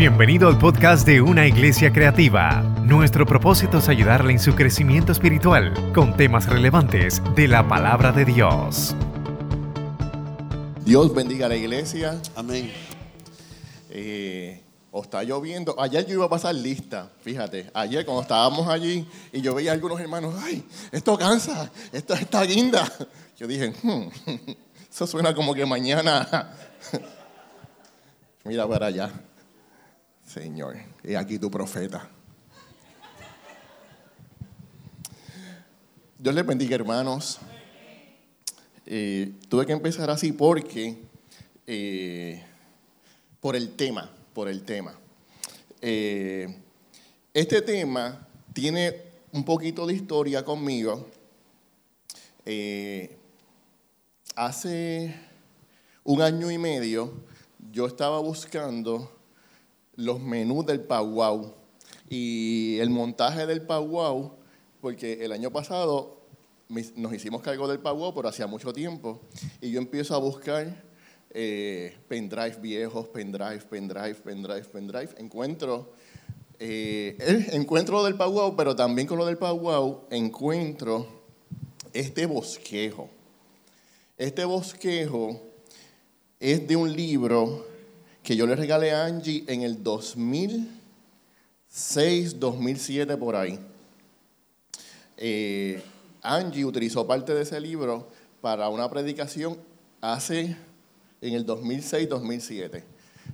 Bienvenido al podcast de Una Iglesia Creativa. Nuestro propósito es ayudarle en su crecimiento espiritual con temas relevantes de la palabra de Dios. Dios bendiga a la iglesia. Amén. Eh, o está lloviendo. Ayer yo iba a pasar lista, fíjate. Ayer cuando estábamos allí y yo veía a algunos hermanos, ay, esto cansa, esto está guinda. Yo dije, "Hmm, eso suena como que mañana. Mira para allá. Señor, y aquí tu profeta. Dios les bendiga, hermanos. Eh, tuve que empezar así porque, eh, por el tema, por el tema. Eh, este tema tiene un poquito de historia conmigo. Hace un año y medio yo estaba buscando los menús del Pauau y el montaje del Pauau, porque el año pasado nos hicimos cargo del Pauau, pero hacía mucho tiempo, y yo empiezo a buscar eh, pendrive viejos, pendrive, pendrive, pendrive, pendrive. Encuentro, eh, encuentro lo del Pauau, pero también con lo del Pauau encuentro este bosquejo. Este bosquejo es de un libro que yo le regalé a Angie en el 2006, 2007 por ahí. Eh, Angie utilizó parte de ese libro para una predicación hace en el 2006-2007.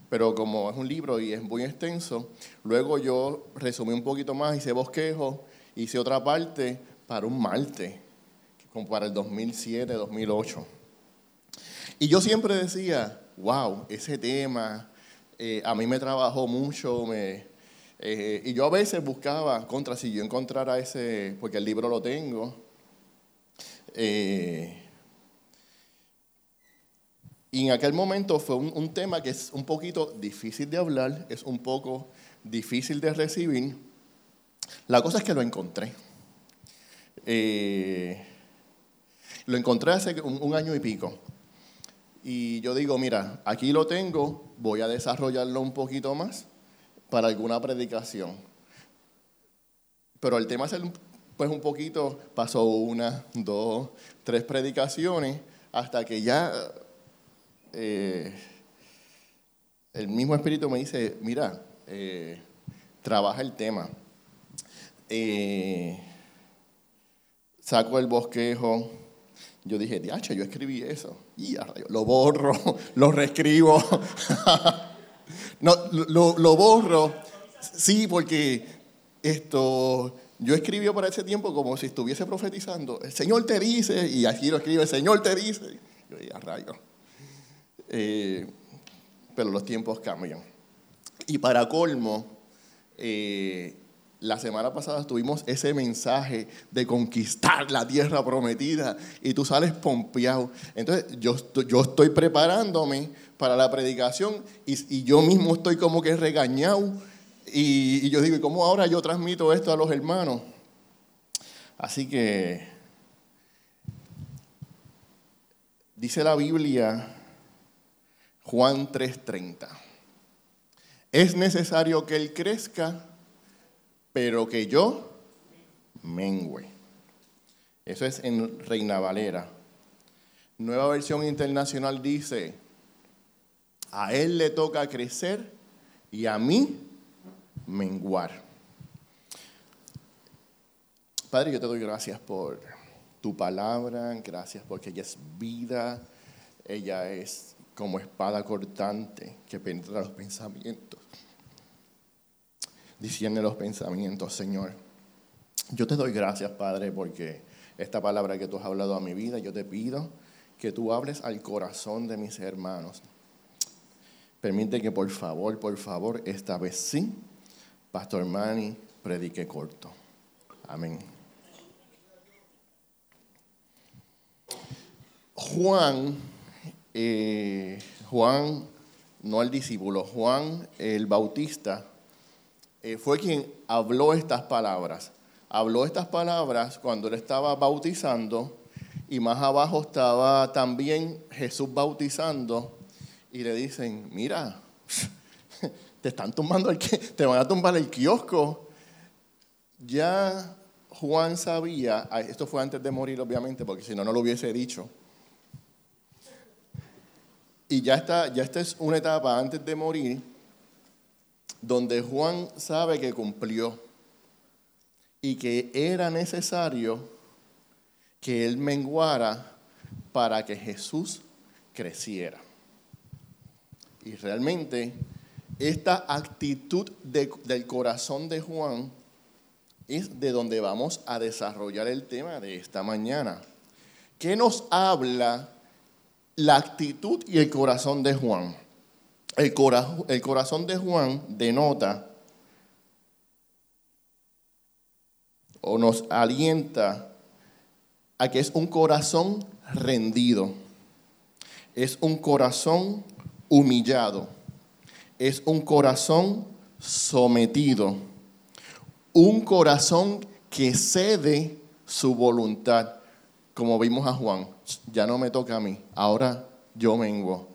Pero como es un libro y es muy extenso, luego yo resumí un poquito más, hice bosquejo, hice otra parte para un martes, como para el 2007-2008. Y yo siempre decía, wow, ese tema eh, a mí me trabajó mucho, me, eh, y yo a veces buscaba contra si yo encontrara ese, porque el libro lo tengo. eh, y en aquel momento fue un, tema que es un poquito difícil de hablar, es un poco difícil de recibir. La cosa es que lo encontré. Eh, lo encontré hace un, un año y pico. Y yo digo, mira, aquí lo tengo, voy a desarrollarlo un poquito más para alguna predicación. Pero el tema es pues un poquito, pasó una, dos, tres predicaciones, hasta que ya eh, el mismo espíritu me dice, mira, eh, trabaja el tema. Eh, saco el bosquejo. Yo dije, diache, yo escribí eso. Y lo borro, lo reescribo. no, lo, lo borro. Sí, porque esto, yo escribí para ese tiempo como si estuviese profetizando. El Señor te dice, y aquí lo escribe, el Señor te dice. Yo dije, a rayos. Eh, pero los tiempos cambian. Y para colmo, eh, la semana pasada tuvimos ese mensaje de conquistar la tierra prometida y tú sales pompeado. Entonces yo, yo estoy preparándome para la predicación y, y yo mismo estoy como que regañado y, y yo digo, ¿y cómo ahora yo transmito esto a los hermanos? Así que dice la Biblia, Juan 3:30, es necesario que Él crezca pero que yo mengüe. Eso es en Reina Valera. Nueva versión internacional dice, a él le toca crecer y a mí menguar. Padre, yo te doy gracias por tu palabra, gracias porque ella es vida, ella es como espada cortante que penetra los pensamientos discierne los pensamientos, Señor. Yo te doy gracias, Padre, porque esta palabra que tú has hablado a mi vida, yo te pido que tú hables al corazón de mis hermanos. Permite que por favor, por favor, esta vez sí, Pastor Manny predique corto. Amén. Juan, eh, Juan, no el discípulo, Juan el Bautista, eh, fue quien habló estas palabras. Habló estas palabras cuando él estaba bautizando y más abajo estaba también Jesús bautizando y le dicen, mira, te están tumbando el, te van a tumbar el kiosco. Ya Juan sabía, ah, esto fue antes de morir obviamente, porque si no, no lo hubiese dicho. Y ya está, ya esta es una etapa antes de morir, donde Juan sabe que cumplió y que era necesario que él menguara para que Jesús creciera. Y realmente esta actitud del corazón de Juan es de donde vamos a desarrollar el tema de esta mañana. ¿Qué nos habla la actitud y el corazón de Juan? El, el corazón de Juan denota o nos alienta a que es un corazón rendido, es un corazón humillado es un corazón sometido, un corazón que cede su voluntad, como vimos a Juan, ya no me toca a mí, ahora yo vengo.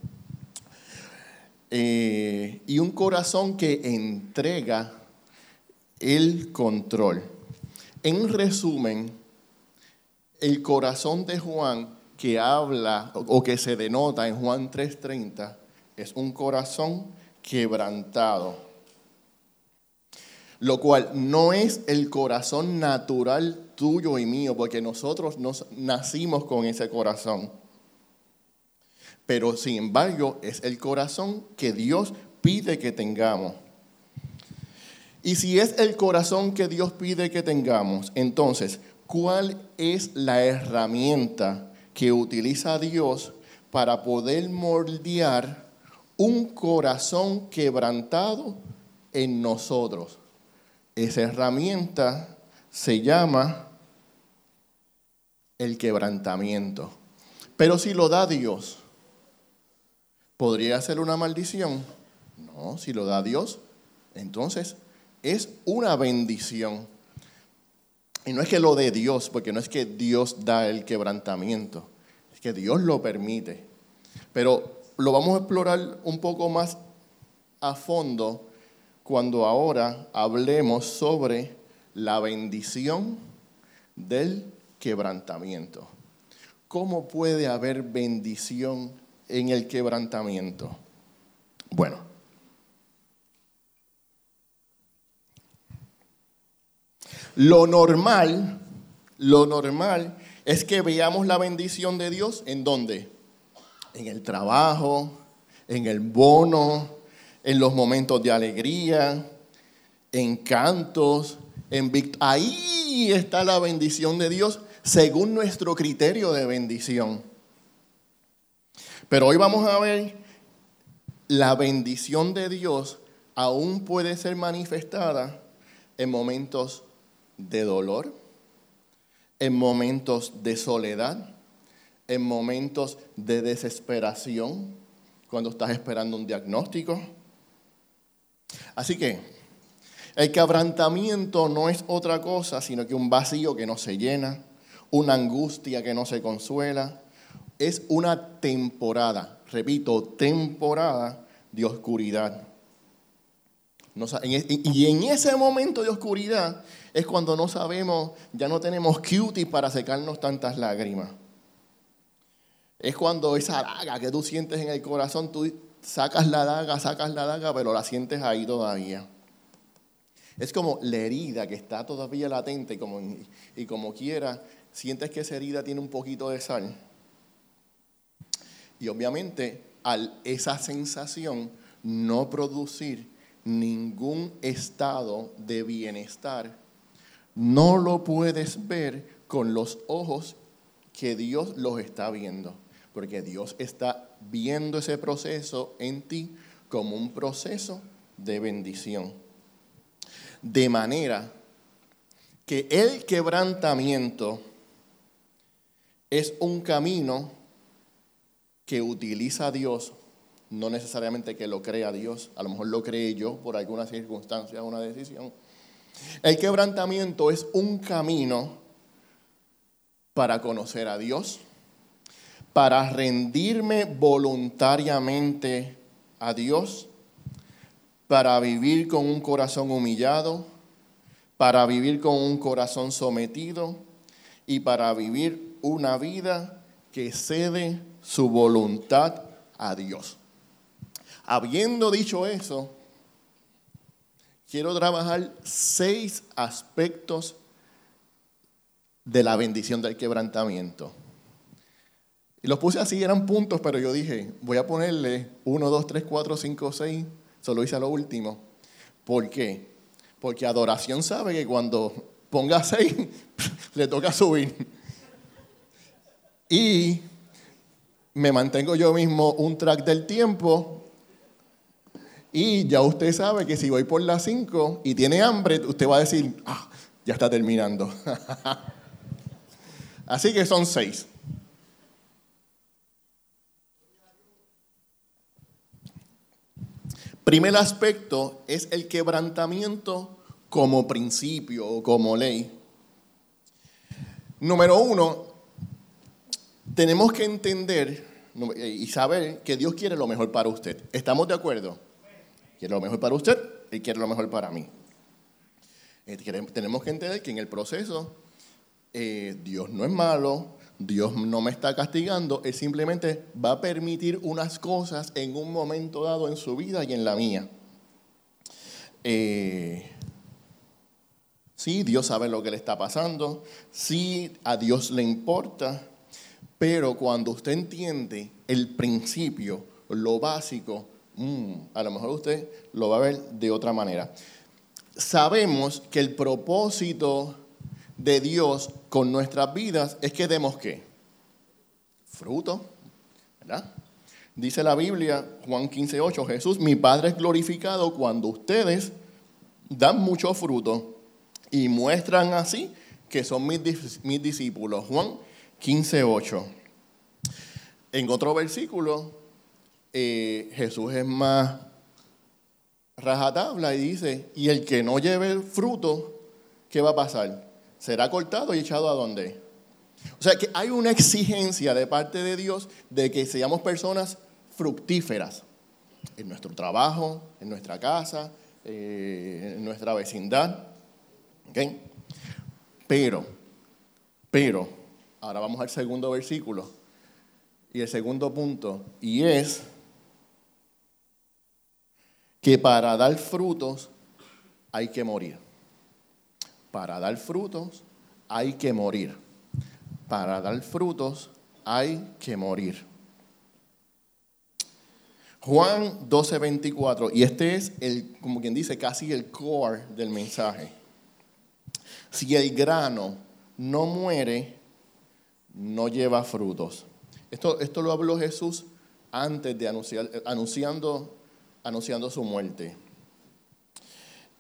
Eh, y un corazón que entrega el control. En resumen, el corazón de Juan que habla o que se denota en Juan 3:30 es un corazón quebrantado, lo cual no es el corazón natural tuyo y mío, porque nosotros nos nacimos con ese corazón. Pero sin embargo es el corazón que Dios pide que tengamos. Y si es el corazón que Dios pide que tengamos, entonces, ¿cuál es la herramienta que utiliza Dios para poder moldear un corazón quebrantado en nosotros. Esa herramienta se llama el quebrantamiento. Pero si lo da Dios, ¿podría ser una maldición? No, si lo da Dios, entonces es una bendición. Y no es que lo dé Dios, porque no es que Dios da el quebrantamiento, es que Dios lo permite. Pero lo vamos a explorar un poco más a fondo cuando ahora hablemos sobre la bendición del quebrantamiento. ¿Cómo puede haber bendición en el quebrantamiento? Bueno, lo normal, lo normal es que veamos la bendición de Dios en dónde? en el trabajo, en el bono, en los momentos de alegría, en cantos, en ahí está la bendición de Dios según nuestro criterio de bendición. Pero hoy vamos a ver la bendición de Dios aún puede ser manifestada en momentos de dolor, en momentos de soledad, en momentos de desesperación, cuando estás esperando un diagnóstico. Así que el quebrantamiento no es otra cosa sino que un vacío que no se llena, una angustia que no se consuela. Es una temporada, repito, temporada de oscuridad. E, y en ese momento de oscuridad es cuando no sabemos, ya no tenemos cutie para secarnos tantas lágrimas. Es cuando esa daga que tú sientes en el corazón, tú sacas la daga, sacas la daga, pero la sientes ahí todavía. Es como la herida que está todavía latente y como, y como quiera, sientes que esa herida tiene un poquito de sal. Y obviamente al esa sensación no producir ningún estado de bienestar, no lo puedes ver con los ojos que Dios los está viendo porque Dios está viendo ese proceso en ti como un proceso de bendición. De manera que el quebrantamiento es un camino que utiliza Dios, no necesariamente que lo crea Dios, a lo mejor lo cree yo por alguna circunstancia una decisión. El quebrantamiento es un camino para conocer a Dios, para rendirme voluntariamente a Dios, para vivir con un corazón humillado, para vivir con un corazón sometido y para vivir una vida que cede su voluntad a Dios. Habiendo dicho eso, quiero trabajar seis aspectos de la bendición del quebrantamiento. Y los puse así, eran puntos, pero yo dije, voy a ponerle 1, 2, 3, 4, 5, 6, solo hice lo último. ¿Por qué? Porque adoración sabe que cuando ponga 6, le toca subir. Y me mantengo yo mismo un track del tiempo. Y ya usted sabe que si voy por las 5 y tiene hambre, usted va a decir, ah, ya está terminando. Así que son 6. Primer aspecto es el quebrantamiento como principio o como ley. Número uno, tenemos que entender y saber que Dios quiere lo mejor para usted. ¿Estamos de acuerdo? Quiere lo mejor para usted y quiere lo mejor para mí. Eh, tenemos que entender que en el proceso eh, Dios no es malo, Dios no me está castigando, Él simplemente va a permitir unas cosas en un momento dado en su vida y en la mía. Eh, sí, Dios sabe lo que le está pasando, sí, a Dios le importa, pero cuando usted entiende el principio, lo básico, mm, a lo mejor usted lo va a ver de otra manera. Sabemos que el propósito de Dios con nuestras vidas es que demos qué? Fruto, ¿verdad? Dice la Biblia, Juan 15, 8, Jesús, mi Padre es glorificado cuando ustedes dan mucho fruto y muestran así que son mis, mis discípulos. Juan 15, 8. En otro versículo, eh, Jesús es más rajatabla y dice, y el que no lleve fruto, ¿qué va a pasar? será cortado y echado a dónde. O sea que hay una exigencia de parte de Dios de que seamos personas fructíferas en nuestro trabajo, en nuestra casa, eh, en nuestra vecindad. ¿Okay? Pero, pero, ahora vamos al segundo versículo y el segundo punto, y es que para dar frutos hay que morir. Para dar frutos hay que morir. Para dar frutos hay que morir. Juan 12, 24, y este es el, como quien dice, casi el core del mensaje. Si el grano no muere, no lleva frutos. Esto, esto lo habló Jesús antes de anunciar, anunciando, anunciando su muerte.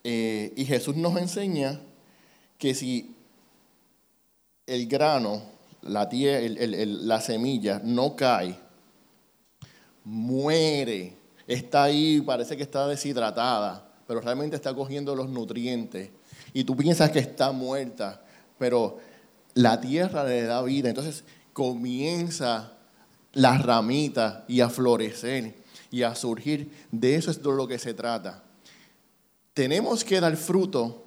Eh, y Jesús nos enseña que si el grano, la, la semilla no cae, muere, está ahí, parece que está deshidratada, pero realmente está cogiendo los nutrientes. Y tú piensas que está muerta, pero la tierra le da vida. Entonces comienza la ramita y a florecer y a surgir. De eso es de lo que se trata. Tenemos que dar fruto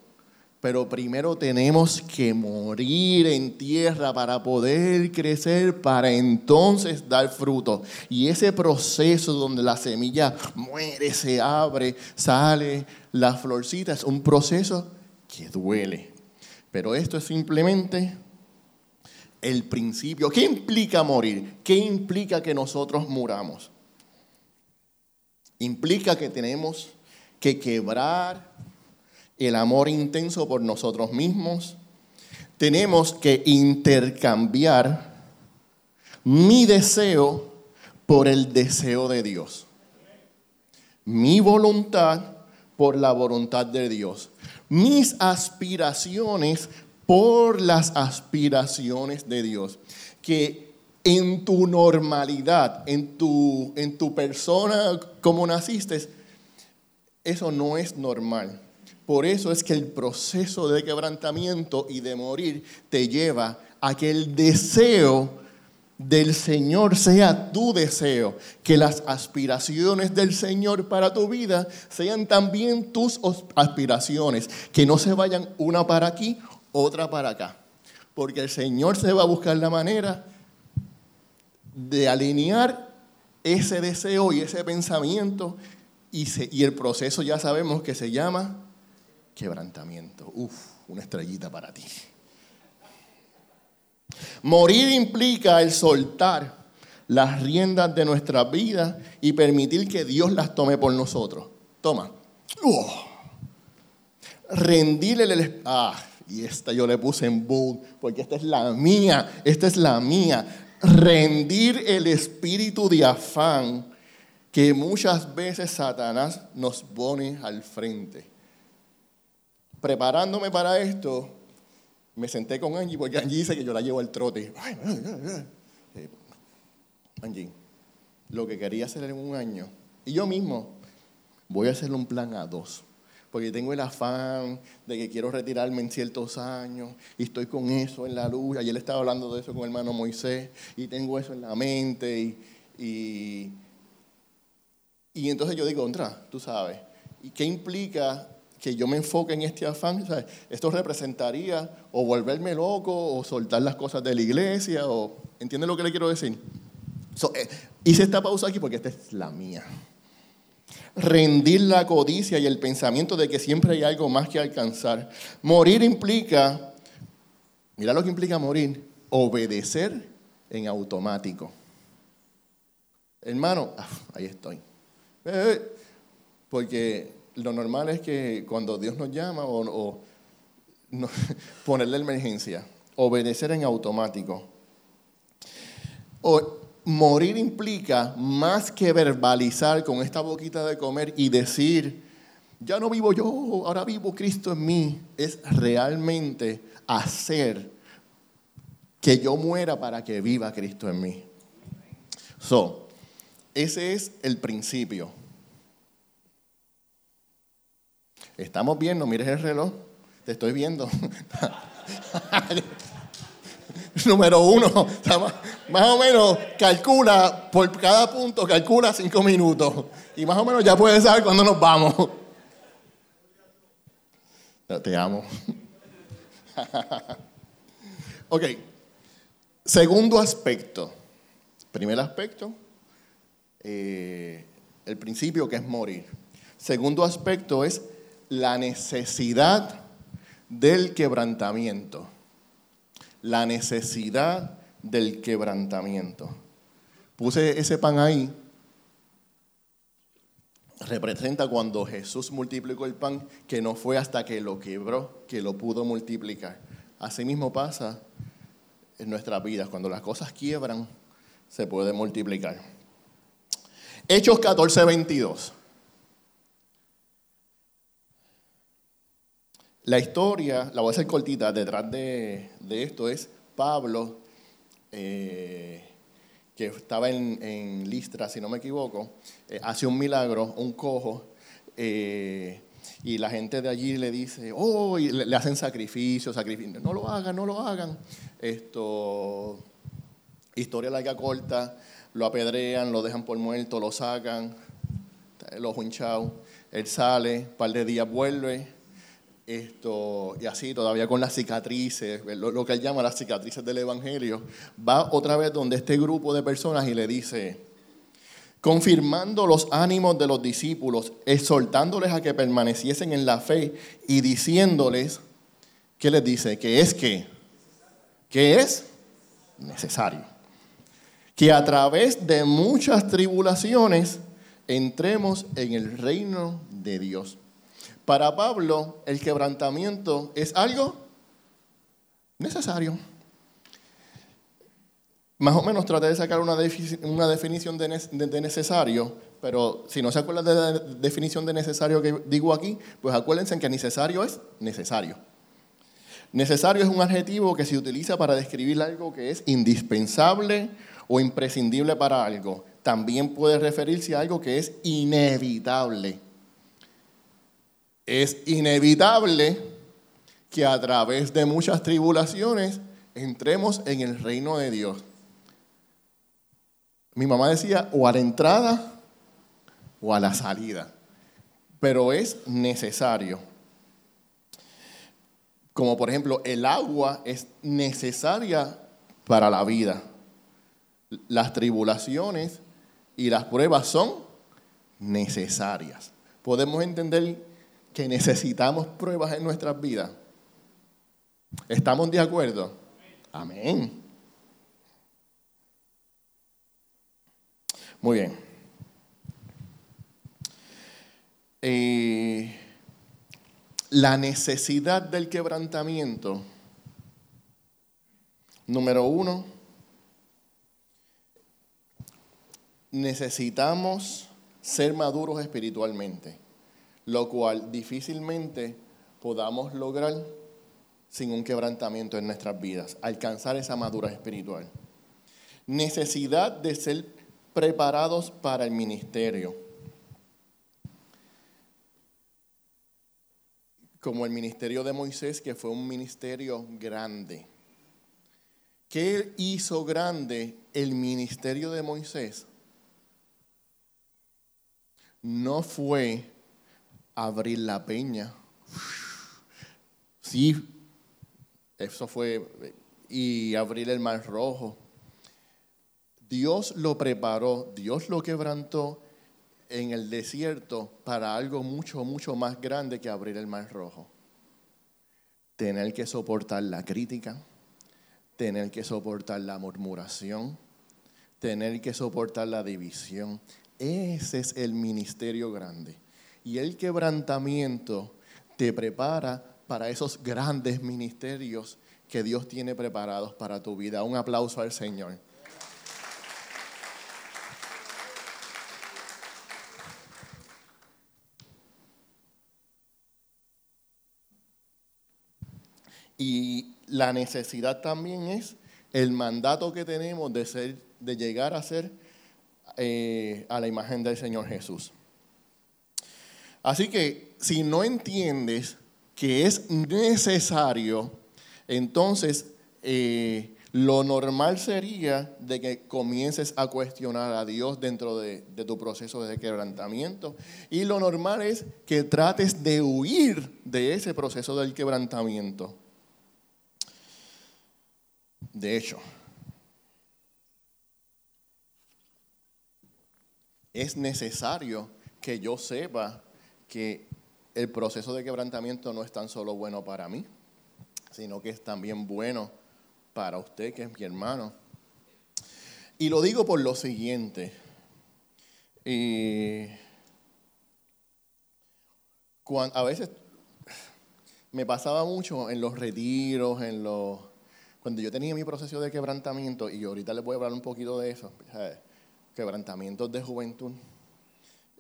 pero primero tenemos que morir en tierra para poder crecer, para entonces dar fruto. Y ese proceso donde la semilla muere, se abre, sale la florcita, es un proceso que duele. Pero esto es simplemente el principio. ¿Qué implica morir? ¿Qué implica que nosotros muramos? Implica que tenemos que quebrar el amor intenso por nosotros mismos, tenemos que intercambiar mi deseo por el deseo de Dios. Mi voluntad por la voluntad de Dios. Mis aspiraciones por las aspiraciones de Dios. Que en tu normalidad, en tu, en tu persona como naciste, eso no es normal. Por eso es que el proceso de quebrantamiento y de morir te lleva a que el deseo del Señor sea tu deseo, que las aspiraciones del Señor para tu vida sean también tus aspiraciones, que no se vayan una para aquí, otra para acá, porque el Señor se va a buscar la manera de alinear ese deseo y ese pensamiento y, el proceso ya sabemos que se llama quebrantamiento. Uf, una estrellita para ti. Morir implica el soltar las riendas de nuestra vida y permitir que Dios las tome por nosotros. Toma. Rendirle el... Ah, y esta yo le puse en bold, porque esta es la mía, esta es la mía. Rendir el espíritu de afán que muchas veces Satanás nos pone al frente. Preparándome para esto, me senté con Angie porque Angie dice que yo la llevo al trote. Angie, lo que quería hacer en un año, y yo mismo voy a hacerle un plan a dos, porque tengo el afán de que quiero retirarme en ciertos años y estoy con eso en la luz. Ayer estaba hablando de eso con el hermano Moisés y tengo eso en la mente y, y, y entonces yo digo, contra, tú sabes, ¿y qué implica que yo me enfoque en este afán, esto representaría o volverme loco o soltar las cosas de la iglesia, o ¿entienden lo que le quiero decir? Eh, hice esta pausa aquí porque esta es la mía. Rendir la codicia y el pensamiento de que siempre hay algo más que alcanzar. Morir implica, mira lo que implica morir, obedecer en automático. Hermano, ah, ahí estoy. Eh, eh, porque lo normal es que cuando Dios nos llama o, ponerle emergencia, obedecer en automático. O, morir implica más que verbalizar con esta boquita de comer y decir, ya no vivo yo, ahora vivo Cristo en mí. Es realmente hacer que yo muera para que viva Cristo en mí. So, ese es el principio. Estamos bien, no mires el reloj. Te estoy viendo. Número uno, más o menos calcula por cada punto, calcula cinco minutos. Y más o menos ya puedes saber cuándo nos vamos. Te amo. ok. Segundo aspecto. Primer aspecto, eh, el principio que es morir. Segundo aspecto es la necesidad del quebrantamiento. La necesidad del quebrantamiento. Puse ese pan ahí. Representa cuando Jesús multiplicó el pan, que no fue hasta que lo quebró, que lo pudo multiplicar. Asimismo pasa en nuestras vidas. Cuando las cosas quiebran, se puede multiplicar. Hechos 14, 22. La historia, la voy a hacer cortita, detrás de, esto es Pablo, eh, que estaba en, Listra, si no me equivoco, eh, hace un milagro, un cojo, eh, y la gente de allí le dice, oh, y le, hacen sacrificios, sacrificios, no lo hagan, no lo hagan. Esto, historia larga corta, lo apedrean, lo dejan por muerto, lo sacan, lo ojo él sale, un par de días vuelve, esto, y así todavía con las cicatrices, lo, que él llama las cicatrices del Evangelio, va otra vez donde este grupo de personas y le dice, confirmando los ánimos de los discípulos, exhortándoles a que permaneciesen en la fe y diciéndoles, ¿qué les dice? Que es que, que es necesario. Que a través de muchas tribulaciones entremos en el reino de Dios. Para Pablo, el quebrantamiento es algo necesario. Más o menos traté de sacar una, definición de, necesario, pero si no se acuerdan de la definición de necesario que digo aquí, pues acuérdense que necesario es necesario. Necesario es un adjetivo que se utiliza para describir algo que es indispensable o imprescindible para algo. También puede referirse a algo que es inevitable es inevitable que a través de muchas tribulaciones entremos en el reino de Dios. Mi mamá decía o a la entrada o a la salida, pero es necesario. Como por ejemplo, el agua es necesaria para la vida. Las tribulaciones y las pruebas son necesarias. Podemos entender que necesitamos pruebas en nuestras vidas. ¿Estamos de acuerdo? Amén. Muy bien. Eh, la necesidad del quebrantamiento, número uno, necesitamos ser maduros espiritualmente, lo cual difícilmente podamos lograr sin un quebrantamiento en nuestras vidas, alcanzar esa madurez espiritual. Necesidad de ser preparados para el ministerio. Como el ministerio de Moisés, que fue un ministerio grande. ¿Qué hizo grande el ministerio de Moisés? No fue abrir la peña. Sí, eso fue, y abrir el mar rojo Dios lo preparó, Dios lo quebrantó en el desierto para algo mucho, mucho más grande que abrir el mar rojo. Tener que soportar la crítica, tener que soportar la murmuración, tener que soportar la división. Ese es el ministerio grande. Y el quebrantamiento te prepara para esos grandes ministerios que Dios tiene preparados para tu vida. Un aplauso al Señor. Y la necesidad también es el mandato que tenemos de, ser, de llegar a ser eh, a la imagen del Señor Jesús. Así que si no entiendes que es necesario, entonces eh, lo normal sería de que comiences a cuestionar a Dios dentro de, de, tu proceso de quebrantamiento. Y lo normal es que trates de huir de ese proceso del quebrantamiento. De hecho, es necesario que yo sepa que el proceso de quebrantamiento no es tan solo bueno para mí, sino que es también bueno para usted, que es mi hermano. Y lo digo por lo siguiente. a veces me pasaba mucho en los retiros, en los cuando yo tenía mi proceso de quebrantamiento, y ahorita les voy a hablar un poquito de eso, quebrantamientos de juventud,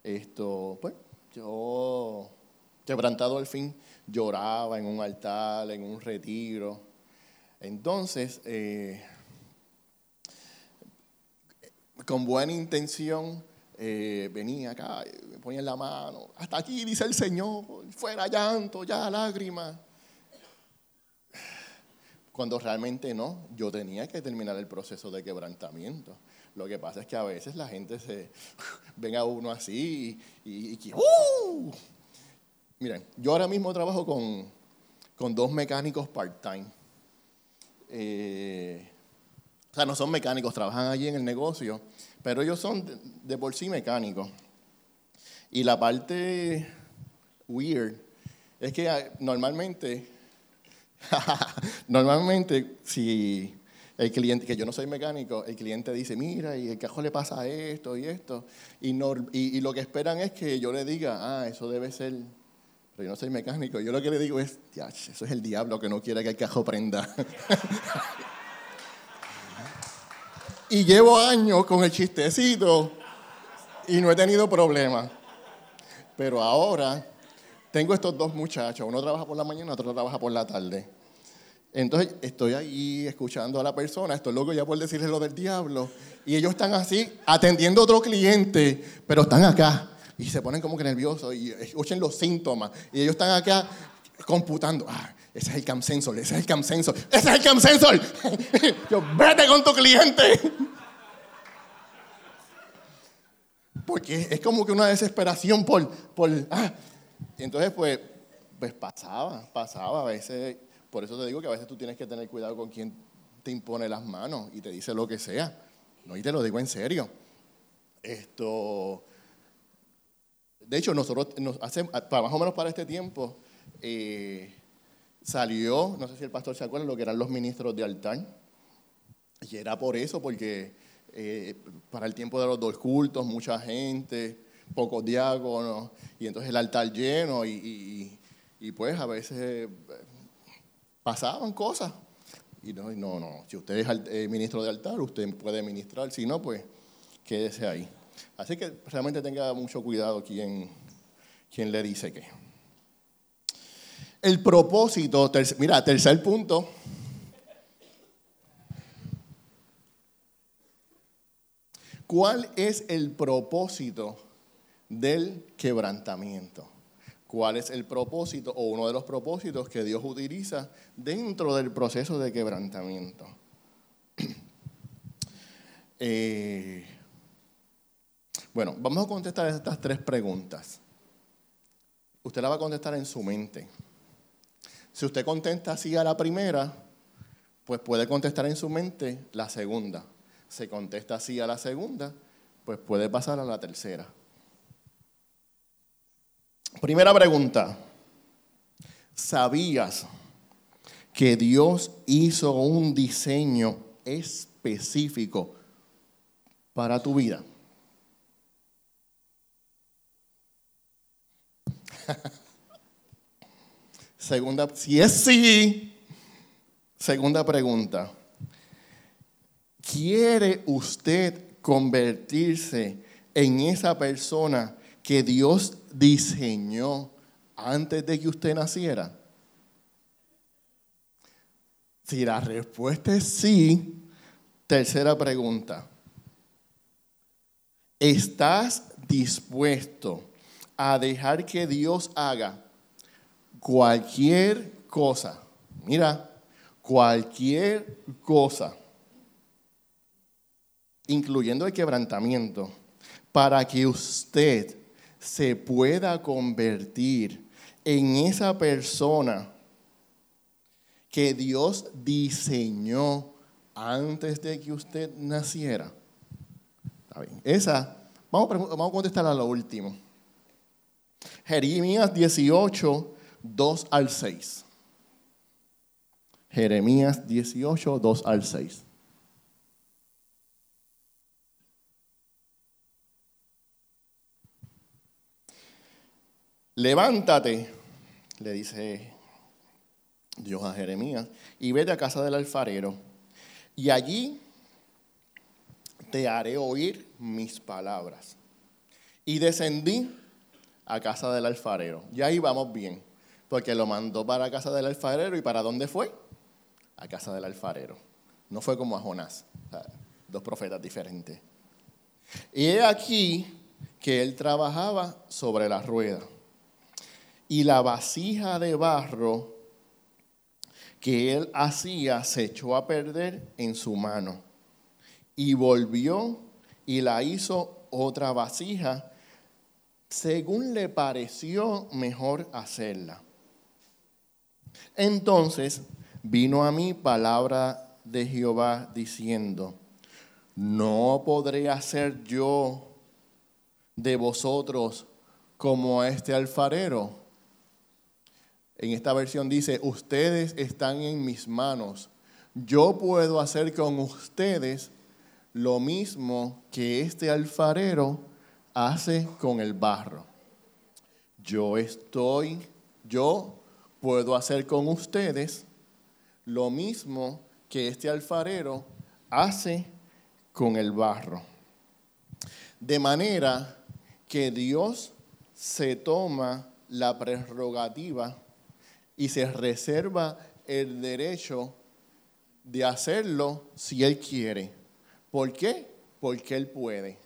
esto, pues, yo, quebrantado al fin, lloraba en un altar, en un retiro. Entonces, eh, con buena intención, eh, venía acá, me ponía la mano, hasta aquí dice el Señor, fuera llanto, ya lágrimas cuando realmente no, yo tenía que terminar el proceso de quebrantamiento. Lo que pasa es que a veces la gente se ven a uno así y, y, ¡uh! Miren, yo ahora mismo trabajo con, con dos mecánicos part-time. Eh, o sea, no son mecánicos, trabajan allí en el negocio, pero ellos son de, de por sí mecánicos. Y la parte weird es que ah, normalmente Normalmente, si el cliente, que yo no soy mecánico, el cliente dice, mira, y el cajón le pasa esto y esto, y, y, lo que esperan es que yo le diga, ah, eso debe ser, pero yo no soy mecánico, yo lo que le digo es, eso es el diablo que no quiere que el cajón prenda. y llevo años con el chistecito y no he tenido problema. Pero ahora tengo estos dos muchachos, uno trabaja por la mañana, otro trabaja por la tarde. Entonces estoy ahí escuchando a la persona, estoy loco ya por decirle lo del diablo, y ellos están así atendiendo a otro cliente, pero están acá y se ponen como que nerviosos y escuchen los síntomas, y ellos están acá computando, ah, ese es el cam sensor, ese es el cam sensor, ese es el cam sensor. Yo, vete con tu cliente. porque es como que una desesperación por, por ah. entonces pues, pues pasaba, pasaba a veces, por eso te digo que a veces tú tienes que tener cuidado con quien te impone las manos y te dice lo que sea, no, y te lo digo en serio. Esto, de hecho, nosotros nos más o menos para este tiempo, eh, salió, no sé si el pastor se acuerda, lo que eran los ministros de altar. Y era por eso, porque eh, para el tiempo de los dos cultos, mucha gente, pocos diáconos, y entonces el altar lleno, y, pues a veces eh, pasaban cosas. Y no, no, no, si usted es eh, ministro de altar, usted puede ministrar, si no, pues quédese ahí. Así que realmente tenga mucho cuidado quien, quien le dice que. El propósito, mira, tercer punto. ¿Cuál es el propósito del quebrantamiento? ¿Cuál es el propósito o uno de los propósitos que Dios utiliza dentro del proceso de quebrantamiento? Eh, bueno, vamos a contestar estas tres preguntas. Usted la va a contestar en su mente. Si usted contesta así a la primera, pues puede contestar en su mente la segunda. Si contesta así a la segunda, pues puede pasar a la tercera. Primera pregunta. ¿Sabías que Dios hizo un diseño específico para tu vida? Segunda, si es sí, segunda pregunta. ¿Quiere usted convertirse en esa persona que Dios diseñó antes de que usted naciera? Si la respuesta es sí, tercera pregunta. ¿Estás dispuesto a dejar que Dios haga cualquier cosa, mira, cualquier cosa, incluyendo el quebrantamiento, para que usted se pueda convertir en esa persona que Dios diseñó antes de que usted naciera. Esa, vamos, vamos a contestar a lo último. Jeremías 18, 2 al 6. Jeremías 18, 2 al 6. Levántate, le dice Dios a Jeremías, y vete a casa del alfarero, y allí te haré oír mis palabras. Y descendí a casa del alfarero. Y ahí vamos bien porque lo mandó para casa del alfarero. ¿Y para dónde fue? A casa del alfarero. No fue como a Jonás, dos profetas diferentes. Y he aquí que él trabajaba sobre la rueda. Y la vasija de barro que él hacía se echó a perder en su mano. Y volvió y la hizo otra vasija según le pareció mejor hacerla. Entonces vino a mí palabra de Jehová diciendo, no podré hacer yo de vosotros como este alfarero. En esta versión dice, ustedes están en mis manos. Yo puedo hacer con ustedes lo mismo que este alfarero hace con el barro. Yo estoy, yo puedo hacer con ustedes lo mismo que este alfarero hace con el barro. De manera que Dios se toma la prerrogativa y se reserva el derecho de hacerlo si Él quiere. ¿Por qué? Porque Él puede.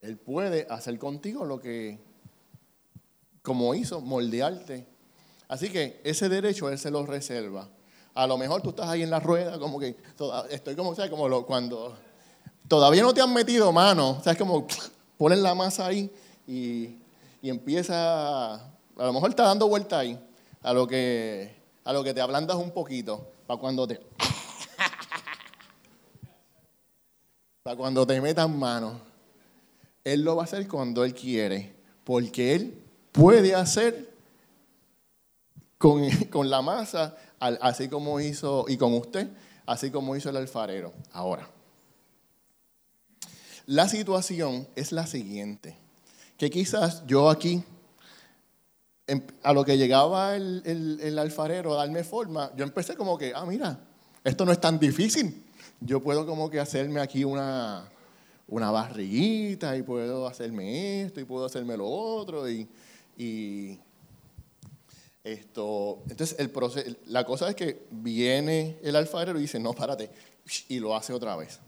Él puede hacer contigo lo que, como hizo, moldearte Así que ese derecho Él se lo reserva. A lo mejor tú estás ahí en la rueda, como que estoy como, ¿sabes? Como cuando todavía no te han metido mano, ¿sabes? Como ponen la masa ahí y, y empieza, a lo mejor está dando vuelta ahí, a lo que, a lo que te ablandas un poquito, para cuando te... para cuando te metan manos. Él lo va a hacer cuando Él quiere, porque Él puede hacer con, con la masa, así como hizo, y con usted, así como hizo el alfarero. Ahora, la situación es la siguiente, que quizás yo aquí, a lo que llegaba el, alfarero a darme forma, yo empecé como que, ah, mira, esto no es tan difícil. Yo puedo como que hacerme aquí una, una barriguita y puedo hacerme esto y puedo hacerme lo otro y, y esto, entonces el proceso, la cosa es que viene el alfarero y dice, no, párate, y lo hace otra vez.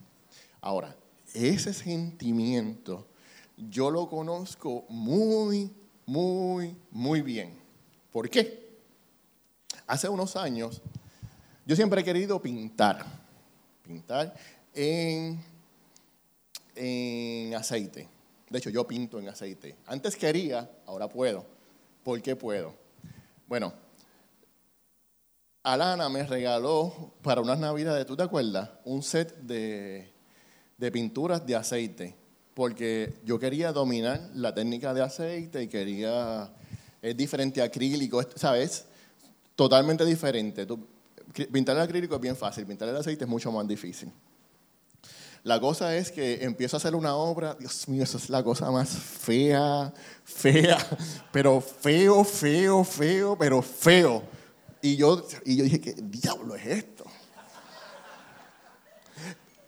Ahora, ese sentimiento yo lo conozco muy, muy, muy bien. ¿Por qué? Hace unos años yo siempre he querido pintar, pintar en, en aceite. De hecho, yo pinto en aceite. Antes quería, ahora puedo. ¿Por qué puedo? Bueno, Alana me regaló para unas navidades, ¿tú te acuerdas? Un set de, pinturas de aceite, porque yo quería dominar la técnica de aceite y quería, es diferente acrílico, ¿sabes? Totalmente diferente. pintar el acrílico es bien fácil, pintar el aceite es mucho más difícil. La cosa es que empiezo a hacer una obra, Dios mío, esa es la cosa más fea, fea, pero feo, feo, feo, pero feo. Y yo, y yo dije, ¿qué diablo es esto?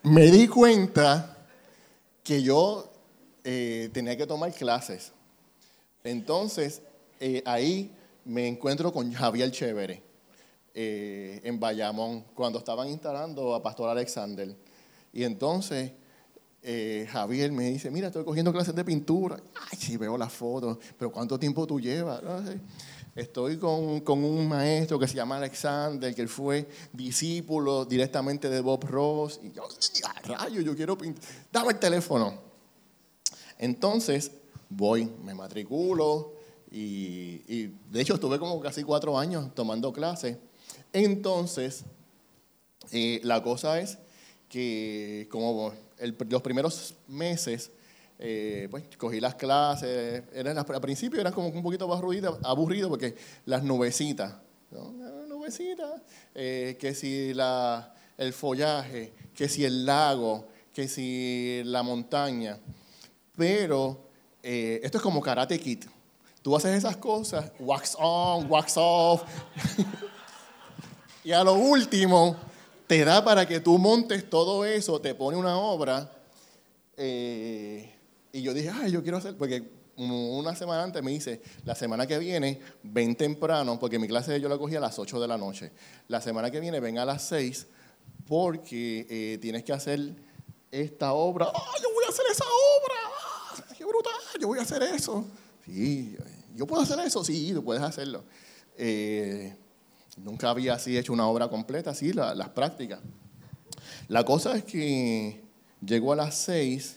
Me di cuenta que yo eh, tenía que tomar clases. Entonces, eh, ahí me encuentro con Javier Chévere eh, en Bayamón, cuando estaban instalando a Pastor Alexander. Y entonces Javier me dice, mira, estoy cogiendo clases de pintura. Ay, sí, veo las fotos, pero ¿cuánto tiempo tú llevas? Estoy con, un maestro que se llama Alexander, que él fue discípulo directamente de Bob Ross. Y yo, rayo, yo quiero pintar. Dame el teléfono. Entonces voy, me matriculo y, de hecho estuve como casi cuatro años tomando clases. Entonces, eh, la cosa es que como los primeros meses, eh, pues cogí las clases, era, al principio era como un poquito aburrido, aburrido porque las nubecitas, ¿no? nubecitas, eh, que si la, el follaje, que si el lago, que si la montaña, pero eh, esto es como Karate Kid. Tú haces esas cosas, wax on, wax off, y a lo último te da para que tú montes todo eso, te pone una obra. Eh, y yo dije, ay, yo quiero hacer, porque una semana antes me dice, la semana que viene, ven temprano, porque mi clase yo la cogí a las 8 de la noche. La semana que viene, ven a las 6, porque eh, tienes que hacer esta obra. ¡Ah, yo voy a hacer esa obra! ¡Qué brutal! Yo voy a hacer eso. Sí, yo puedo hacer eso, sí, tú puedes hacerlo. Eh, Nunca había así hecho una obra completa, así las prácticas. La cosa es que llegó a las seis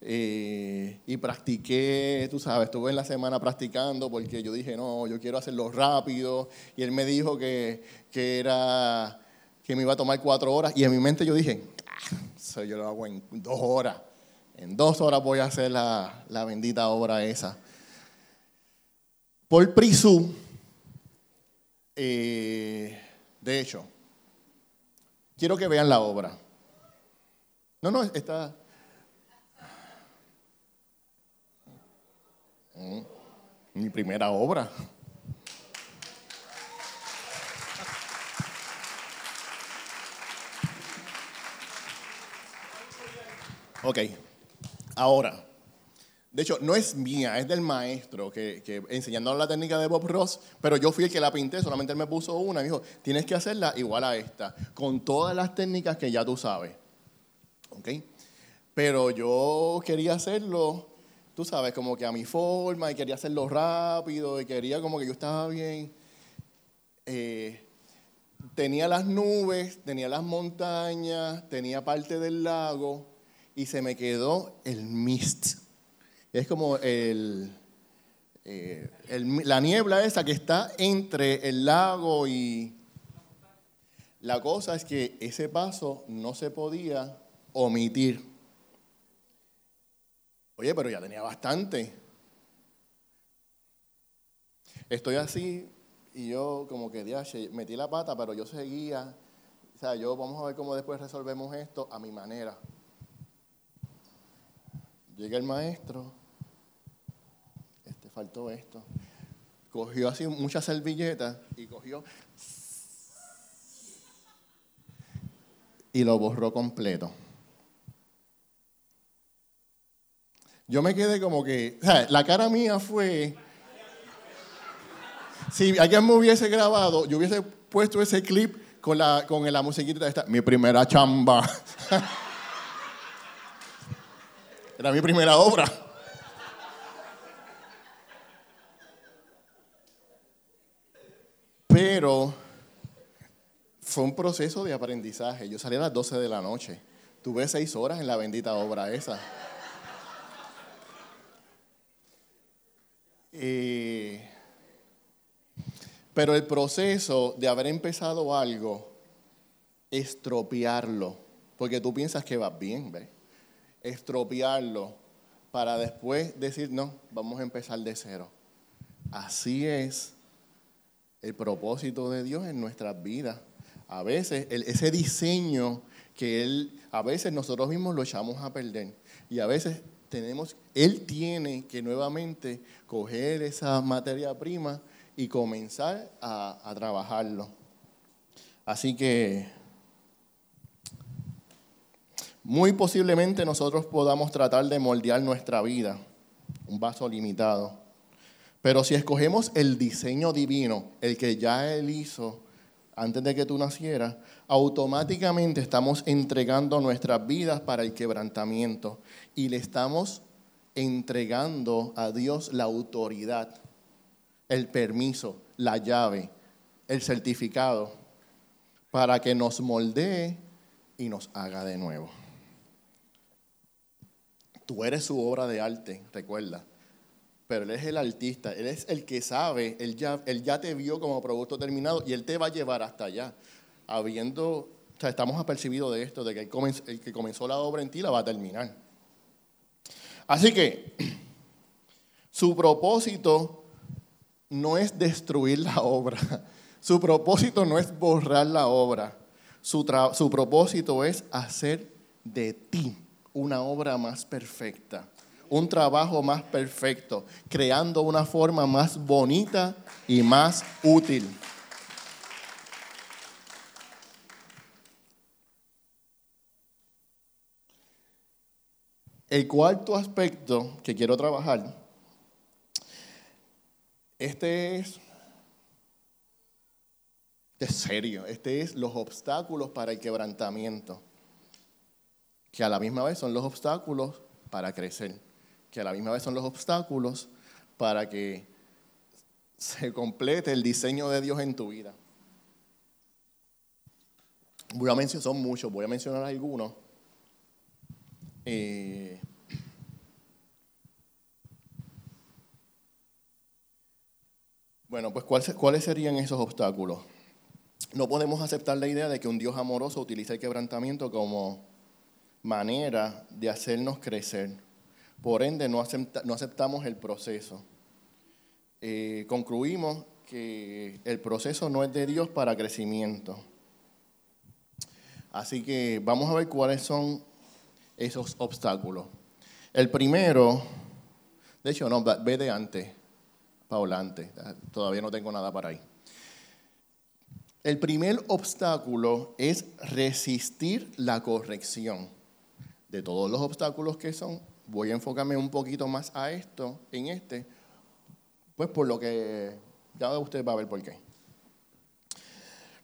eh, y practiqué, tú sabes, estuve en la semana practicando porque yo dije, no, yo quiero hacerlo rápido. Y él me dijo que, era, que me iba a tomar cuatro horas. Y en mi mente yo dije, ah, yo lo hago en dos horas. En dos horas voy a hacer la, la bendita obra esa. Por Prisú, eh, de hecho, quiero que vean la obra. No, no, está... mi primera obra. Ok, ahora, de hecho, no es mía, es del maestro que, que la técnica de Bob Ross, pero yo fui el que la pinté, solamente él me puso una y me dijo, tienes que hacerla igual a esta, con todas las técnicas que ya tú sabes. ¿Ok? Pero yo quería hacerlo, tú sabes, como que a mi forma y quería hacerlo rápido y quería como que yo estaba bien. Eh, tenía las nubes, tenía las montañas, tenía parte del lago y se me quedó el mist Es como el, eh, la niebla esa que está entre el lago y... La cosa es que ese paso no se podía omitir. Oye, pero ya tenía bastante. Estoy así y yo como que metí la pata, pero yo seguía. O sea, yo vamos a ver cómo después resolvemos esto a mi manera. Llega el maestro, este faltó esto. Cogió así muchas servilletas y cogió y lo borró completo. Yo me quedé como que, o sea, la cara mía fue, si alguien me hubiese grabado, yo hubiese puesto ese clip con la, con la musiquita de esta, mi primera chamba. Era mi primera obra. Pero fue un proceso de aprendizaje. Yo salí a las 12 de la noche. Tuve seis horas en la bendita obra esa. Eh, pero el proceso de haber empezado algo, estropearlo, porque tú piensas que va bien, ¿ves? estropearlo para después decir, no, vamos a empezar de cero. Así es el propósito de Dios en nuestras vidas. A veces ese diseño que Él, a veces nosotros mismos lo echamos a perder. Y a veces tenemos, Él tiene que nuevamente coger esa materia prima y comenzar a, a trabajarlo. Así que muy posiblemente nosotros podamos tratar de moldear nuestra vida, un vaso limitado. Pero si escogemos el diseño divino, el que ya Él hizo antes de que tú nacieras, automáticamente estamos entregando nuestras vidas para el quebrantamiento y le estamos entregando a Dios la autoridad, el permiso, la llave, el certificado, para que nos moldee y nos haga de nuevo. Tú eres su obra de arte, recuerda. Pero Él es el artista, Él es el que sabe, Él ya, él ya te vio como producto terminado y Él te va a llevar hasta allá. Habiendo, o sea, estamos apercibidos de esto, de que el, que comenzó la obra en ti la va a terminar. Así que su propósito no es destruir la obra, su propósito no es borrar la obra, su, su propósito es hacer de ti una obra más perfecta, un trabajo más perfecto, creando una forma más bonita y más útil. El cuarto aspecto que quiero trabajar, este es, es serio, este es los obstáculos para el quebrantamiento que a la misma vez son los obstáculos para crecer, que a la misma vez son los obstáculos para que se complete el diseño de Dios en tu vida. Voy a mencionar, son muchos, voy a mencionar algunos. Eh, bueno, pues ¿cuáles serían esos obstáculos? No podemos aceptar la idea de que un Dios amoroso utiliza el quebrantamiento como manera de hacernos crecer. Por ende, no, aceptamos el proceso. Eh, concluimos que el proceso no es de Dios para crecimiento. Así que vamos a ver cuáles son esos obstáculos. El primero, de hecho, no, ve de antes, Paula, antes. Todavía no tengo nada para ahí. El primer obstáculo es resistir la corrección de todos los obstáculos que son, voy a enfocarme un poquito más a esto, en este, pues por lo que ya usted va a ver por qué.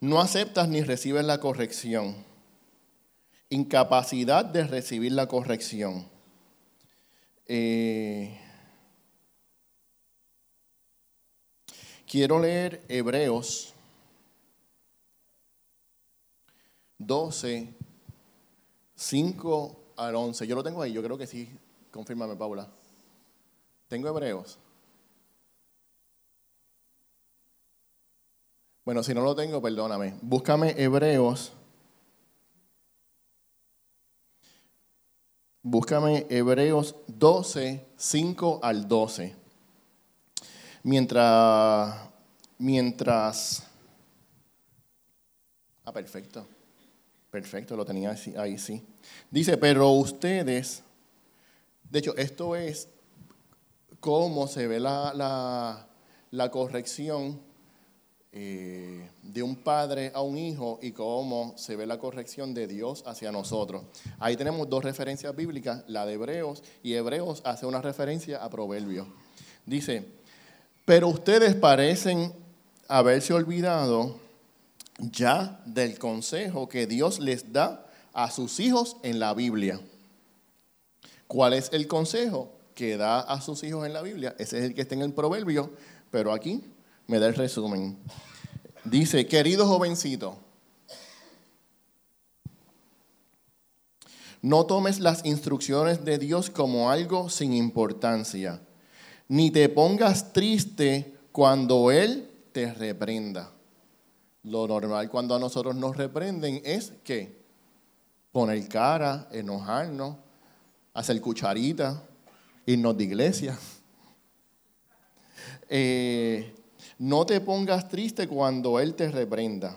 No aceptas ni recibes la corrección. Incapacidad de recibir la corrección. Eh, quiero leer Hebreos 12, 5 al 11. Yo lo tengo ahí, yo creo que sí. Confírmame, Paula. ¿Tengo hebreos? Bueno, si no lo tengo, perdóname. Búscame hebreos. Búscame Hebreos 12, 5 al 12. Mientras, mientras, ah, perfecto, perfecto, lo tenía ahí, sí. Dice, pero ustedes, de hecho, esto es cómo se ve la, la, corrección eh, de un padre a un hijo y cómo se ve la corrección de Dios hacia nosotros. Ahí tenemos dos referencias bíblicas, la de Hebreos, y Hebreos hace una referencia a Proverbios. Dice, pero ustedes parecen haberse olvidado ya del consejo que Dios les da a sus hijos en la Biblia. ¿Cuál es el consejo que da a sus hijos en la Biblia? Ese es el que está en el proverbio, pero aquí me da el resumen. Dice, querido jovencito, no tomes las instrucciones de Dios como algo sin importancia ni te pongas triste cuando Él te reprenda. Lo normal cuando a nosotros nos reprenden es que poner cara, enojarnos, hacer cucharita, irnos de iglesia. Eh, no te pongas triste cuando Él te reprenda,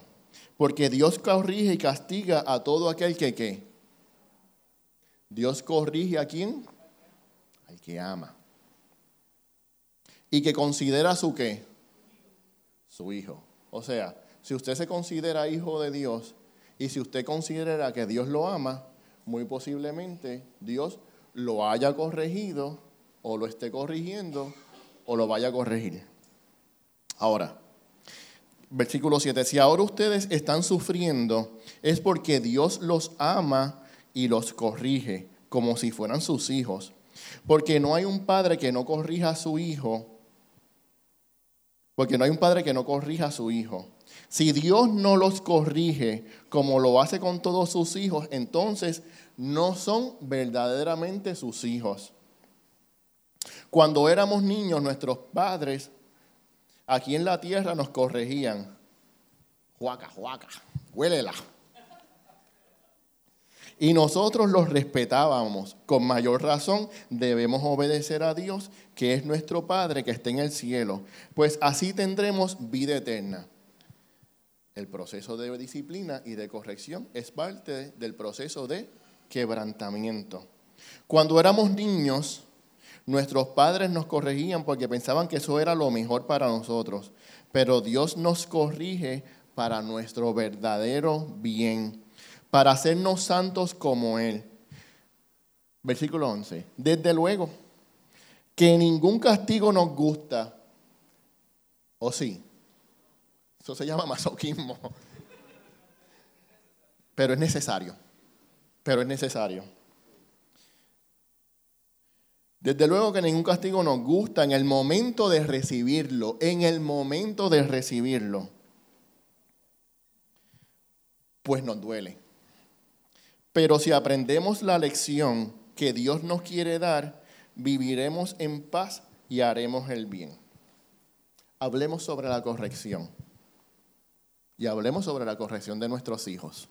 porque Dios corrige y castiga a todo aquel que qué. Dios corrige a quién? Al que ama y que considera su qué? Su hijo. O sea, si usted se considera hijo de Dios y si usted considera que Dios lo ama, muy posiblemente Dios lo haya corregido o lo esté corrigiendo o lo vaya a corregir. Ahora, versículo 7, si ahora ustedes están sufriendo es porque Dios los ama y los corrige como si fueran sus hijos. Porque no hay un padre que no corrija a su hijo porque no hay un padre que no corrija a su hijo. Si Dios no los corrige como lo hace con todos sus hijos, entonces no son verdaderamente sus hijos. Cuando éramos niños, nuestros padres aquí en la tierra nos corregían. Juaca, juaca, huélela y nosotros los respetábamos. Con mayor razón debemos obedecer a Dios, que es nuestro Padre que está en el cielo, pues así tendremos vida eterna. El proceso de disciplina y de corrección es parte del proceso de quebrantamiento. Cuando éramos niños, nuestros padres nos corregían porque pensaban que eso era lo mejor para nosotros, pero Dios nos corrige para nuestro verdadero bien para hacernos santos como Él. Versículo 11. Desde luego que ningún castigo nos gusta. ¿O sí? Eso se llama masoquismo. Pero es necesario. Pero es necesario. Desde luego que ningún castigo nos gusta en el momento de recibirlo, en el momento de recibirlo, pues nos duele. Pero si aprendemos la lección que Dios nos quiere dar, viviremos en paz y haremos el bien. Hablemos sobre la corrección. Y hablemos sobre la corrección de nuestros hijos.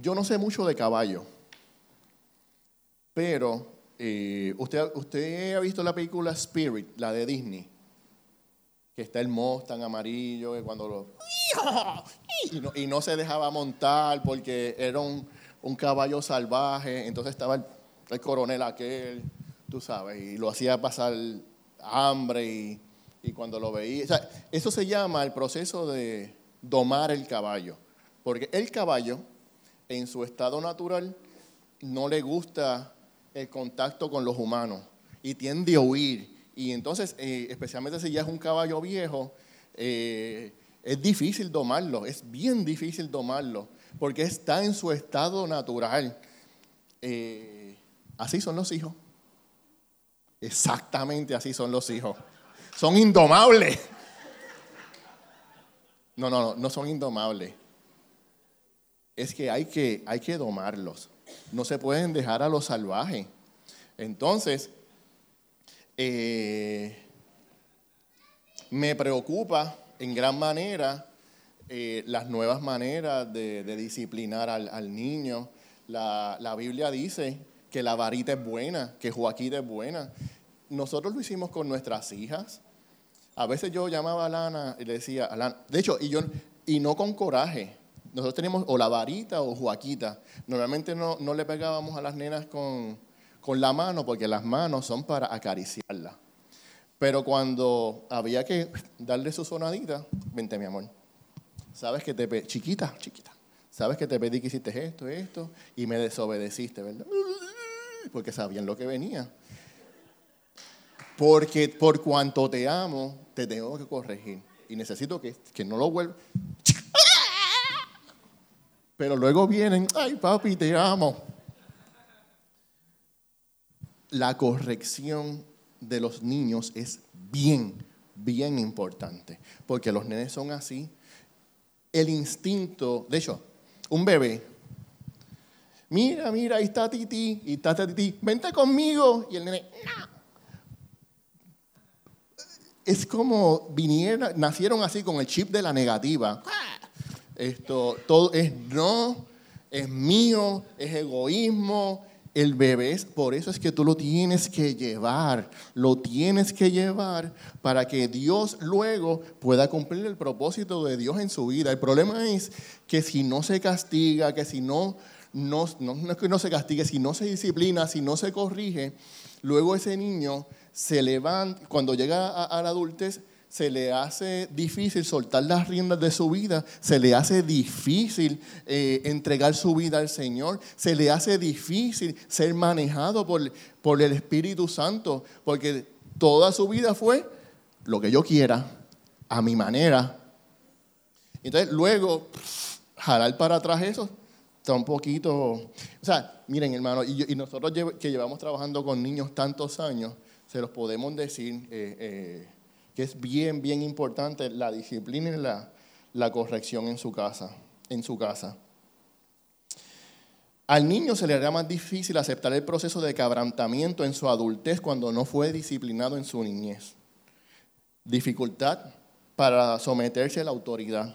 Yo no sé mucho de caballo, pero eh, usted, usted ha visto la película Spirit, la de Disney que está el Mustang amarillo, que cuando lo... Y no, se dejaba montar porque era un, caballo salvaje, entonces estaba el, coronel aquel, tú sabes, y lo hacía pasar hambre y, y cuando lo veía... Eso se llama el proceso de domar el caballo, porque el caballo en su estado natural no le gusta el contacto con los humanos y tiende a huir y entonces, eh, especialmente si ya es un caballo viejo, eh, es difícil domarlo, es bien difícil domarlo, porque está en su estado natural. Eh, así son los hijos. Exactamente así son los hijos. Son indomables. No, no, no, no son indomables. Es que hay que, hay que domarlos. no se pueden dejar a lo salvaje. Entonces, eh, me preocupa en gran manera eh, las nuevas maneras de, disciplinar al, niño. La, Biblia dice que la varita es buena, que Joaquín es buena. Nosotros lo hicimos con nuestras hijas. A veces yo llamaba a Lana y le decía, Alana, de hecho, y, yo, y no con coraje, nosotros teníamos o la varita o Joaquita. Normalmente no, no le pegábamos a las nenas con, con la mano porque las manos son para acariciarla. Pero cuando había que darle su sonadita, vente mi amor. Sabes que te pedí, chiquita, chiquita. Sabes que te pedí que hiciste esto, esto, y me desobedeciste, ¿verdad? Porque sabían lo que venía. Porque por cuanto te amo, te tengo que corregir. Y necesito que, que no lo vuelva. Pero luego vienen, ay papi, te amo. La corrección de los niños es bien, bien importante, porque los nenes son así. El instinto, de hecho, un bebé, mira, mira, ahí está Titi, y está Titi, vente conmigo, y el nene, no. Es como vinieron, nacieron así con el chip de la negativa. Esto, todo es no, es mío, es egoísmo, el bebé por eso es que tú lo tienes que llevar, lo tienes que llevar para que Dios luego pueda cumplir el propósito de Dios en su vida. El problema es que si no se castiga, que si no, no, no, que no se castigue, si no se disciplina, si no se corrige, luego ese niño se levanta, cuando llega a, a la adultez, se le hace difícil soltar las riendas de su vida, se le hace difícil eh, entregar su vida al Señor, se le hace difícil ser manejado por, por el Espíritu Santo, porque toda su vida fue lo que yo quiera, a mi manera. Entonces, luego, jalar para atrás eso, está un poquito... O sea, miren, hermano, y, nosotros que llevamos trabajando con niños tantos años, se los podemos decir... Eh, eh, que es bien, bien importante la disciplina y la, la corrección en su casa. En su casa. Al niño se le hará más difícil aceptar el proceso de quebrantamiento en su adultez cuando no fue disciplinado en su niñez. Dificultad para someterse a la autoridad.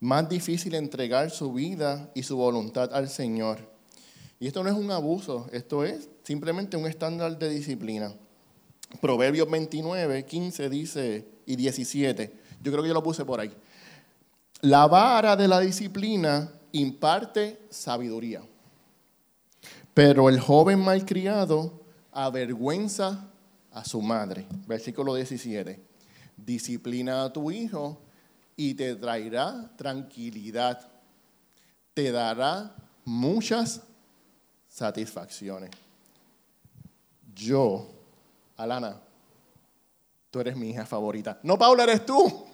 Más difícil entregar su vida y su voluntad al Señor. Y esto no es un abuso, esto es simplemente un estándar de disciplina. Proverbios 29, 15 dice, y 17, yo creo que yo lo puse por ahí. La vara de la disciplina imparte sabiduría, pero el joven malcriado avergüenza a su madre. Versículo 17. Disciplina a tu hijo y te traerá tranquilidad, te dará muchas satisfacciones. Yo Alana, tú eres mi hija favorita. No, Paula, eres tú.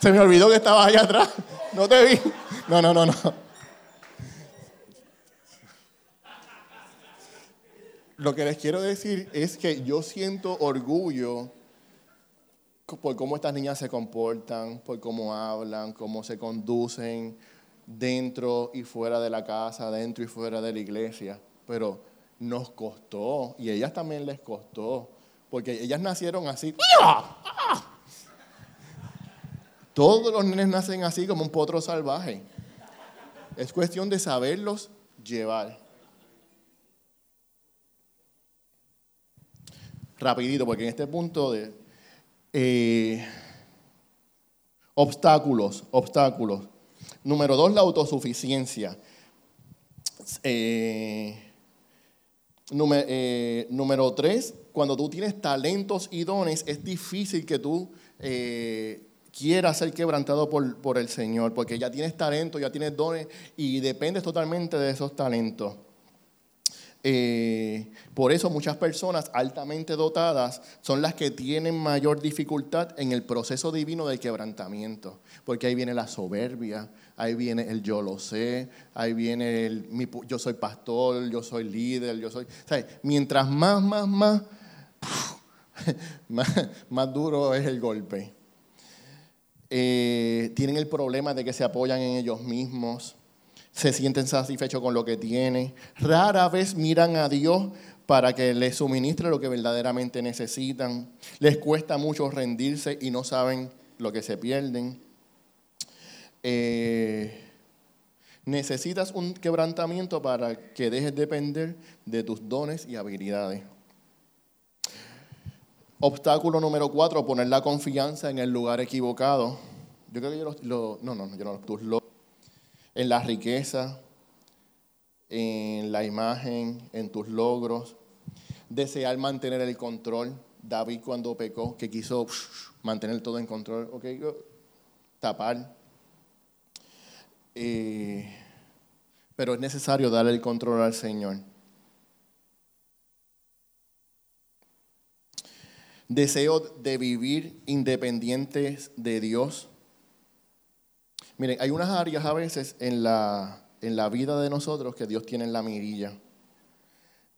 Se me olvidó que estabas allá atrás. No te vi. No, no, no, no. Lo que les quiero decir es que yo siento orgullo por cómo estas niñas se comportan, por cómo hablan, cómo se conducen dentro y fuera de la casa, dentro y fuera de la iglesia. Pero nos costó, y a ellas también les costó, porque ellas nacieron así. Todos los nenes nacen así como un potro salvaje. Es cuestión de saberlos llevar. Rapidito, porque en este punto de eh, obstáculos, obstáculos. Número dos, la autosuficiencia. Eh, eh, número, tres, cuando tú tienes talentos y dones, es difícil que tú eh, quieras ser quebrantado por, por el Señor, porque ya tienes talento, ya tienes dones y dependes totalmente de esos talentos. Eh, por eso muchas personas altamente dotadas son las que tienen mayor dificultad en el proceso divino del quebrantamiento, porque ahí viene la soberbia, ahí viene el yo lo sé, ahí viene el yo soy pastor, yo soy líder, yo soy... mientras más, más, más, más, duro es el golpe. Eh, tienen el problema de que se apoyan en ellos mismos se sienten satisfechos con lo que tienen, rara vez miran a Dios para que les suministre lo que verdaderamente necesitan, les cuesta mucho rendirse y no saben lo que se pierden. Eh, necesitas un quebrantamiento para que dejes de depender de tus dones y habilidades. Obstáculo número cuatro, poner la confianza en el lugar equivocado. Yo creo que yo lo, no, no, yo no, tus en la riqueza, en la imagen, en tus logros, desear mantener el control. David cuando pecó, que quiso mantener todo en control, ok, tapar. Pero es necesario darle el control al Señor. Deseo de vivir independientes de Dios Miren, hay unas áreas a veces en la, en la vida de nosotros que Dios tiene en la mirilla.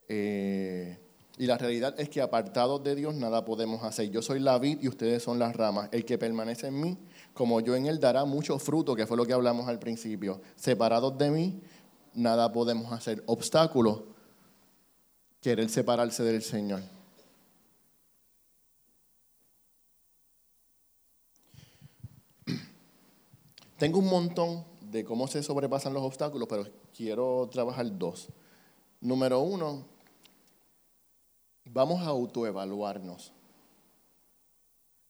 Eh, y la realidad es que apartados de Dios nada podemos hacer. Yo soy la vid y ustedes son las ramas. El que permanece en mí, como yo en él, dará mucho fruto, que fue lo que hablamos al principio. Separados de mí, nada podemos hacer. Obstáculo, querer separarse del Señor. Tengo un montón de cómo se sobrepasan los obstáculos, pero quiero trabajar dos. Número uno, vamos a autoevaluarnos.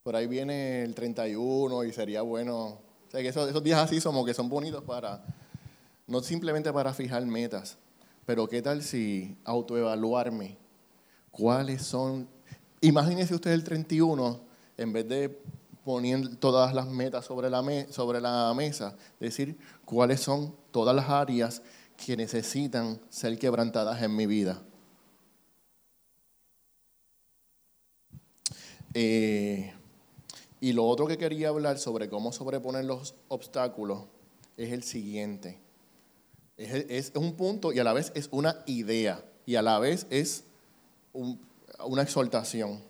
Por ahí viene el 31 y sería bueno, o sea, que esos, días así somos que son bonitos para, no simplemente para fijar metas, pero qué tal si autoevaluarme, cuáles son, imagínese usted el 31, en vez de poniendo todas las metas sobre la, sobre la mesa, decir cuáles son todas las áreas que necesitan ser quebrantadas en mi vida. Eh, y lo otro que quería hablar sobre cómo sobreponer los obstáculos es el siguiente. Es, un punto y a la vez es una idea y a la vez es una exhortación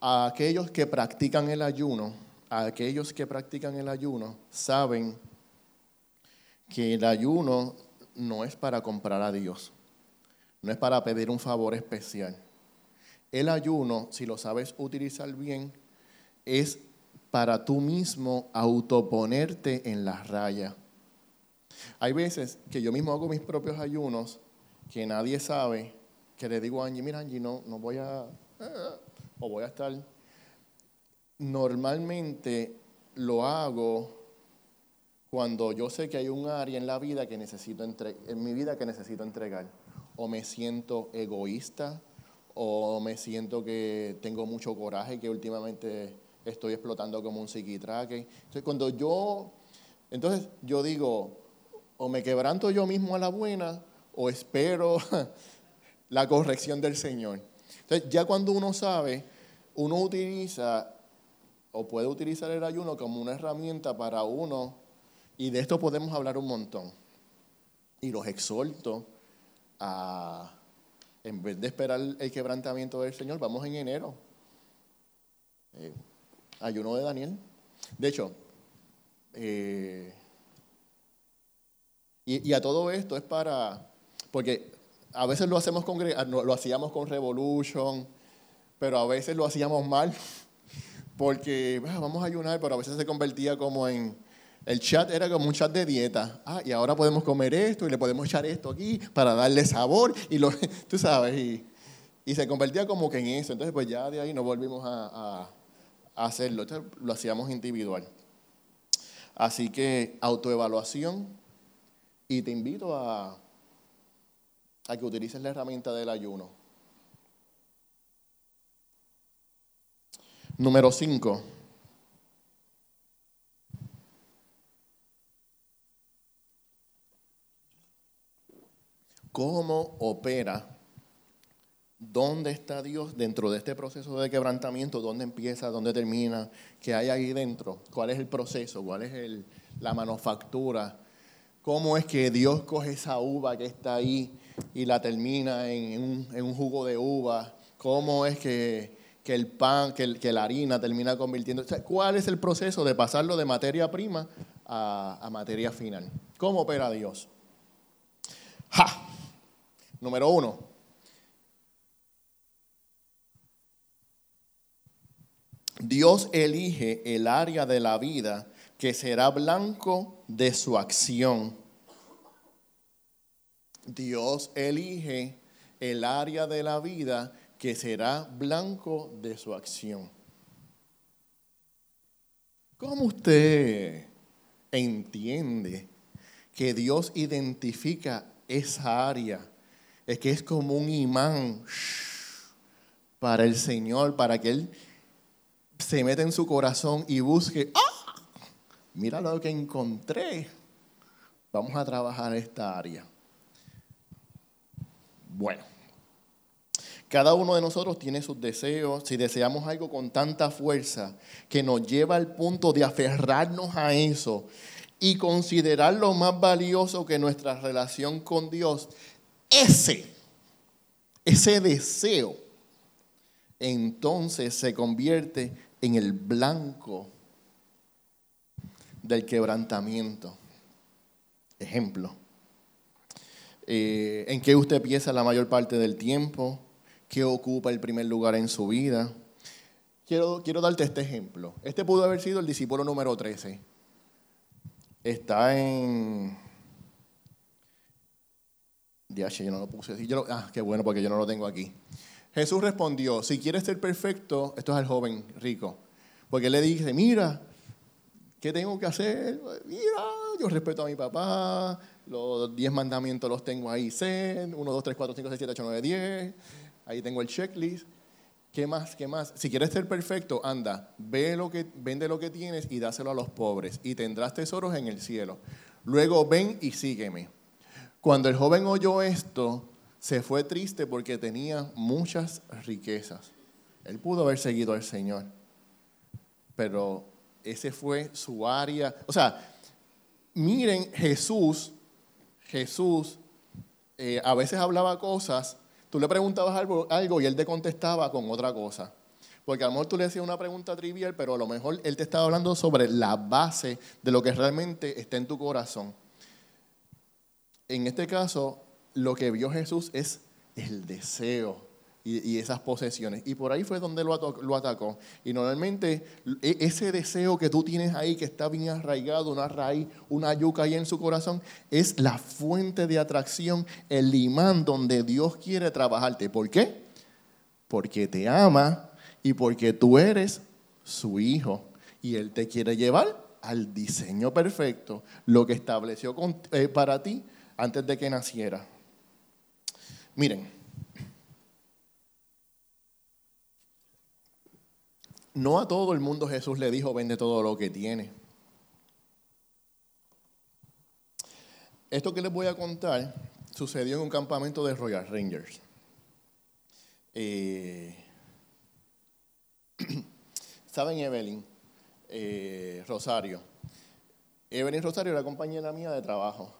a aquellos que practican el ayuno, a aquellos que practican el ayuno, saben que el ayuno no es para comprar a Dios, no es para pedir un favor especial. El ayuno, si lo sabes utilizar bien, es para tú mismo autoponerte en la raya. Hay veces que yo mismo hago mis propios ayunos que nadie sabe, que le digo a Angie, mira Angie, no, no voy a... O voy a estar, normalmente lo hago cuando yo sé que hay un área en la vida que necesito en mi vida que necesito entregar. O me siento egoísta, o me siento que tengo mucho coraje, que últimamente estoy explotando como un psiquitraque. Entonces, cuando yo, entonces yo digo, o me quebranto yo mismo a la buena, o espero la corrección del Señor. Entonces, ya cuando uno sabe, uno utiliza o puede utilizar el ayuno como una herramienta para uno, y de esto podemos hablar un montón. Y los exhorto a, en vez de esperar el quebrantamiento del Señor, vamos en enero. Eh, ayuno de Daniel. De hecho, eh, y, a todo esto es para, porque a veces lo hacemos con, lo hacíamos con Revolution, pero a veces lo hacíamos mal, porque ah, vamos a ayunar, pero a veces se convertía como en, el chat era como un chat de dieta. Ah, y ahora podemos comer esto y le podemos echar esto aquí para darle sabor. Y lo, tú sabes, y, se convertía como que en eso. Entonces, pues ya de ahí no volvimos a, a hacerlo. Entonces, lo hacíamos individual. Así que autoevaluación. Y te invito a, a que utilices la herramienta del ayuno. Número 5. ¿Cómo opera? ¿Dónde está Dios dentro de este proceso de quebrantamiento? ¿Dónde empieza? ¿Dónde termina? ¿Qué hay ahí dentro? ¿Cuál es el proceso? ¿Cuál es la manufactura? ¿Cómo es que Dios coge esa uva que está ahí y la termina en un, jugo de uva? ¿Cómo es que, el pan, que, que, la harina termina convirtiendo? ¿Cuál es el proceso de pasarlo de materia prima a, a materia final. ¿Cómo opera Dios? ¡Ja! Número uno. Dios elige el área de la vida que será blanco de su acción. Dios elige el área de la vida que será blanco de su acción. ¿Cómo usted entiende que Dios identifica esa área? Es que es como un imán para el Señor, para que Él se meta en su corazón y busque, ¡ah! Mira lo que encontré. Vamos a trabajar esta área. Bueno, cada uno de nosotros tiene sus deseos. Si deseamos algo con tanta fuerza que nos lleva al punto de aferrarnos a eso y considerarlo más valioso que nuestra relación con Dios, ese, ese deseo, entonces se convierte en el blanco del quebrantamiento. Ejemplo. Eh, en qué usted piensa la mayor parte del tiempo, qué ocupa el primer lugar en su vida. Quiero, quiero darte este ejemplo. Este pudo haber sido el discípulo número 13. Está en... yo no lo puse. ah, qué bueno porque yo no lo tengo aquí. Jesús respondió, si quieres ser perfecto, esto es al joven rico, porque él le dice, mira, ¿qué tengo que hacer? Mira, yo respeto a mi papá, los 10 mandamientos los tengo ahí, 1 2, 3, 4, 5, 6, 7, 8, 9, 10. Ahí tengo el checklist. ¿Qué más? ¿Qué más? Si quieres ser perfecto, anda, ve lo que, vende lo que tienes y dáselo a los pobres y tendrás tesoros en el cielo. Luego ven y sígueme. Cuando el joven oyó esto, se fue triste porque tenía muchas riquezas. Él pudo haber seguido al Señor, pero ese fue su área. O sea, miren, Jesús Jesús eh, a veces hablaba cosas, tú le preguntabas algo, algo y él te contestaba con otra cosa. Porque a lo mejor tú le hacías una pregunta trivial, pero a lo mejor él te estaba hablando sobre la base de lo que realmente está en tu corazón. En este caso, lo que vio Jesús es el deseo y, esas posesiones. Y por ahí fue donde lo, lo, atacó. Y normalmente e, ese deseo que tú tienes ahí, que está bien arraigado, una raíz, una yuca ahí en su corazón, es la fuente de atracción, el imán donde Dios quiere trabajarte. ¿Por qué? Porque te ama y porque tú eres su hijo. Y Él te quiere llevar al diseño perfecto, lo que estableció eh, para ti antes de que naciera. Miren, No a todo el mundo Jesús le dijo, vende todo lo que tiene. Esto que les voy a contar sucedió en un campamento de Royal Rangers. Eh, ¿Saben Evelyn? Eh, Rosario. Evelyn Rosario era compañera mía de trabajo.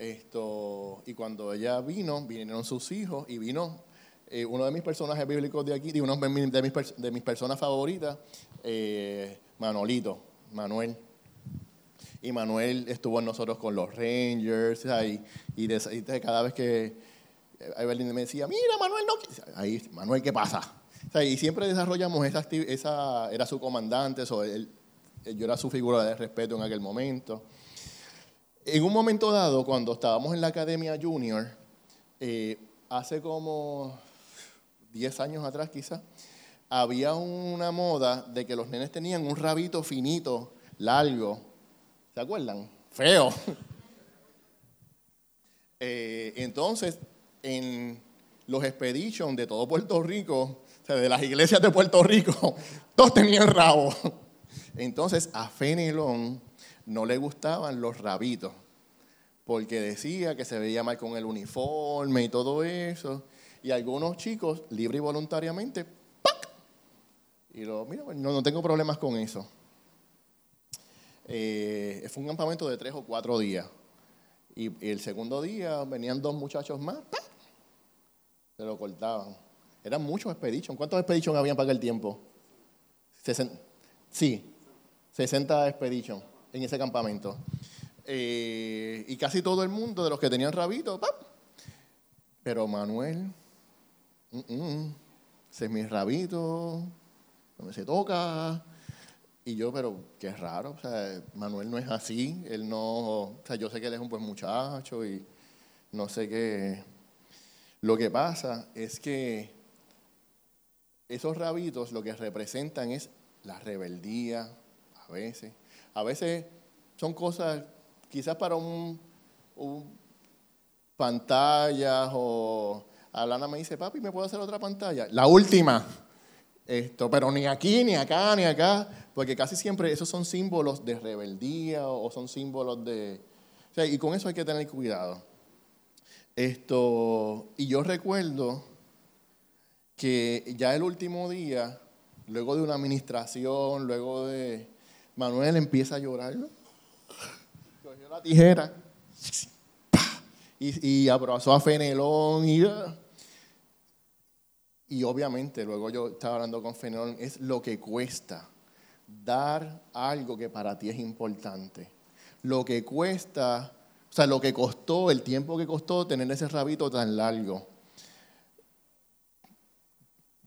Esto, y cuando ella vino, vinieron sus hijos y vino eh, uno de mis personajes bíblicos de aquí, de uno de mis, de mis personas favoritas, eh, Manolito, Manuel. Y Manuel estuvo en nosotros con los Rangers, ahí, y, de, cada vez que Evelyn me decía, mira, Manuel, no. Ahí, Manuel, ¿qué pasa? y siempre desarrollamos esa, esa era su comandante, yo era su figura de respeto en aquel momento. En un momento dado, cuando estábamos en la Academia Junior, eh, hace como 10 años atrás quizás, había una moda de que los nenes tenían un rabito finito, largo. ¿Se acuerdan? Feo. Eh, entonces, en los expeditions de todo Puerto Rico, o sea, de las iglesias de Puerto Rico, todos tenían rabo. Entonces, a Fenelón no le gustaban los rabitos, porque decía que se veía mal con el uniforme y todo eso. Y algunos chicos, libre y voluntariamente, ¡pac! Y lo, mira, no, no tengo problemas con eso. Eh, fue un campamento de tres o cuatro días. Y, el segundo día venían dos muchachos más, ¡pac! se lo cortaban. Eran muchos expeditions. ¿Cuántos expeditions habían para aquel tiempo? sí, 60 expeditions. En ese campamento. Eh, y casi todo el mundo de los que tenían rabito, ¡pap! pero Manuel, ese es mi rabito, donde se toca. Y yo, pero qué raro, o sea, Manuel no es así, él no, o sea, yo sé que él es un buen muchacho y no sé qué. Lo que pasa es que esos rabitos lo que representan es la rebeldía, a veces. A veces son cosas, quizás para un, un pantalla o Alana me dice, papi, ¿me puedo hacer otra pantalla? La última. Esto, pero ni aquí, ni acá, ni acá, porque casi siempre esos son símbolos de rebeldía o son símbolos de... O sea, y con eso hay que tener cuidado. Esto, y yo recuerdo que ya el último día, luego de una administración, luego de... Manuel empieza a llorar, cogió la tijera y, abrazó a Fenelón y... Y obviamente, luego yo estaba hablando con Fenelón, es lo que cuesta dar algo que para ti es importante. Lo que cuesta, o sea, lo que costó, el tiempo que costó tener ese rabito tan largo.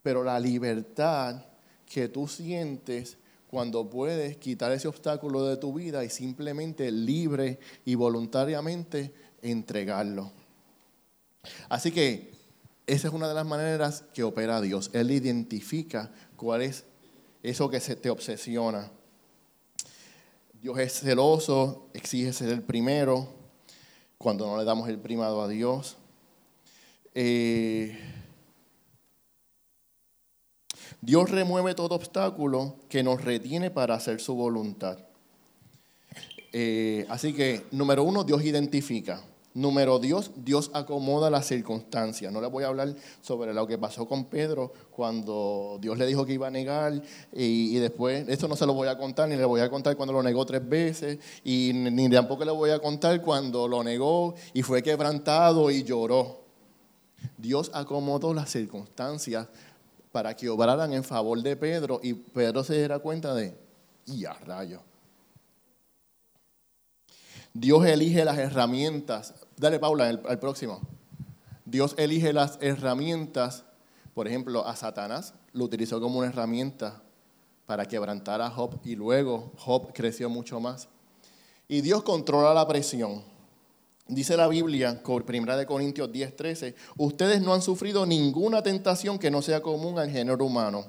Pero la libertad que tú sientes cuando puedes quitar ese obstáculo de tu vida y simplemente libre y voluntariamente entregarlo. Así que esa es una de las maneras que opera Dios. Él identifica cuál es eso que se te obsesiona. Dios es celoso, exige ser el primero cuando no le damos el primado a Dios. Eh, Dios remueve todo obstáculo que nos retiene para hacer su voluntad. Eh, así que, número uno, Dios identifica. Número Dios, Dios acomoda las circunstancias. No les voy a hablar sobre lo que pasó con Pedro cuando Dios le dijo que iba a negar y, después, esto no se lo voy a contar, ni le voy a contar cuando lo negó tres veces y ni tampoco le voy a contar cuando lo negó y fue quebrantado y lloró. Dios acomodó las circunstancias para que obraran en favor de Pedro y Pedro se diera cuenta de, y a rayo. Dios elige las herramientas Dale, Paula, al, próximo. Dios elige las herramientas, por ejemplo, a Satanás lo utilizó como una herramienta para quebrantar a Job y luego Job creció mucho más. Y Dios controla la presión. Dice la Biblia, 1 de Corintios 10, 13, ustedes no han sufrido ninguna tentación que no sea común al género humano.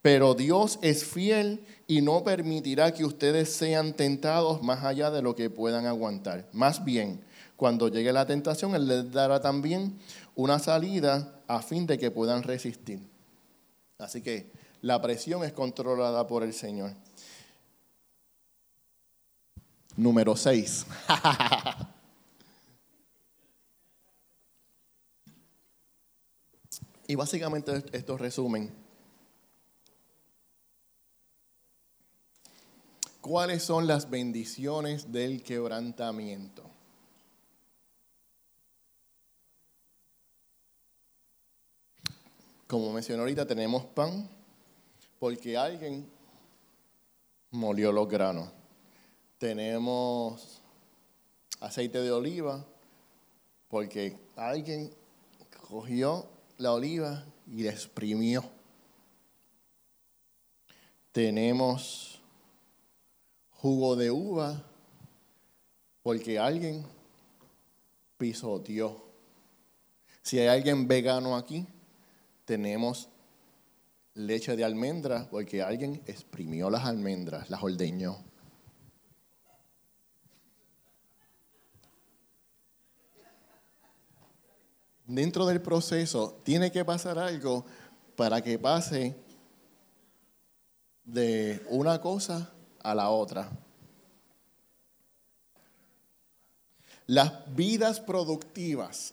Pero Dios es fiel y no permitirá que ustedes sean tentados más allá de lo que puedan aguantar. Más bien, cuando llegue la tentación, Él les dará también una salida a fin de que puedan resistir. Así que la presión es controlada por el Señor. Número 6. y básicamente esto resumen. ¿Cuáles son las bendiciones del quebrantamiento? Como mencioné ahorita, tenemos pan porque alguien molió los granos. Tenemos aceite de oliva porque alguien cogió la oliva y la exprimió. Tenemos jugo de uva porque alguien pisoteó. Si hay alguien vegano aquí, tenemos leche de almendra porque alguien exprimió las almendras, las ordeñó. Dentro del proceso tiene que pasar algo para que pase de una cosa a la otra. Las vidas productivas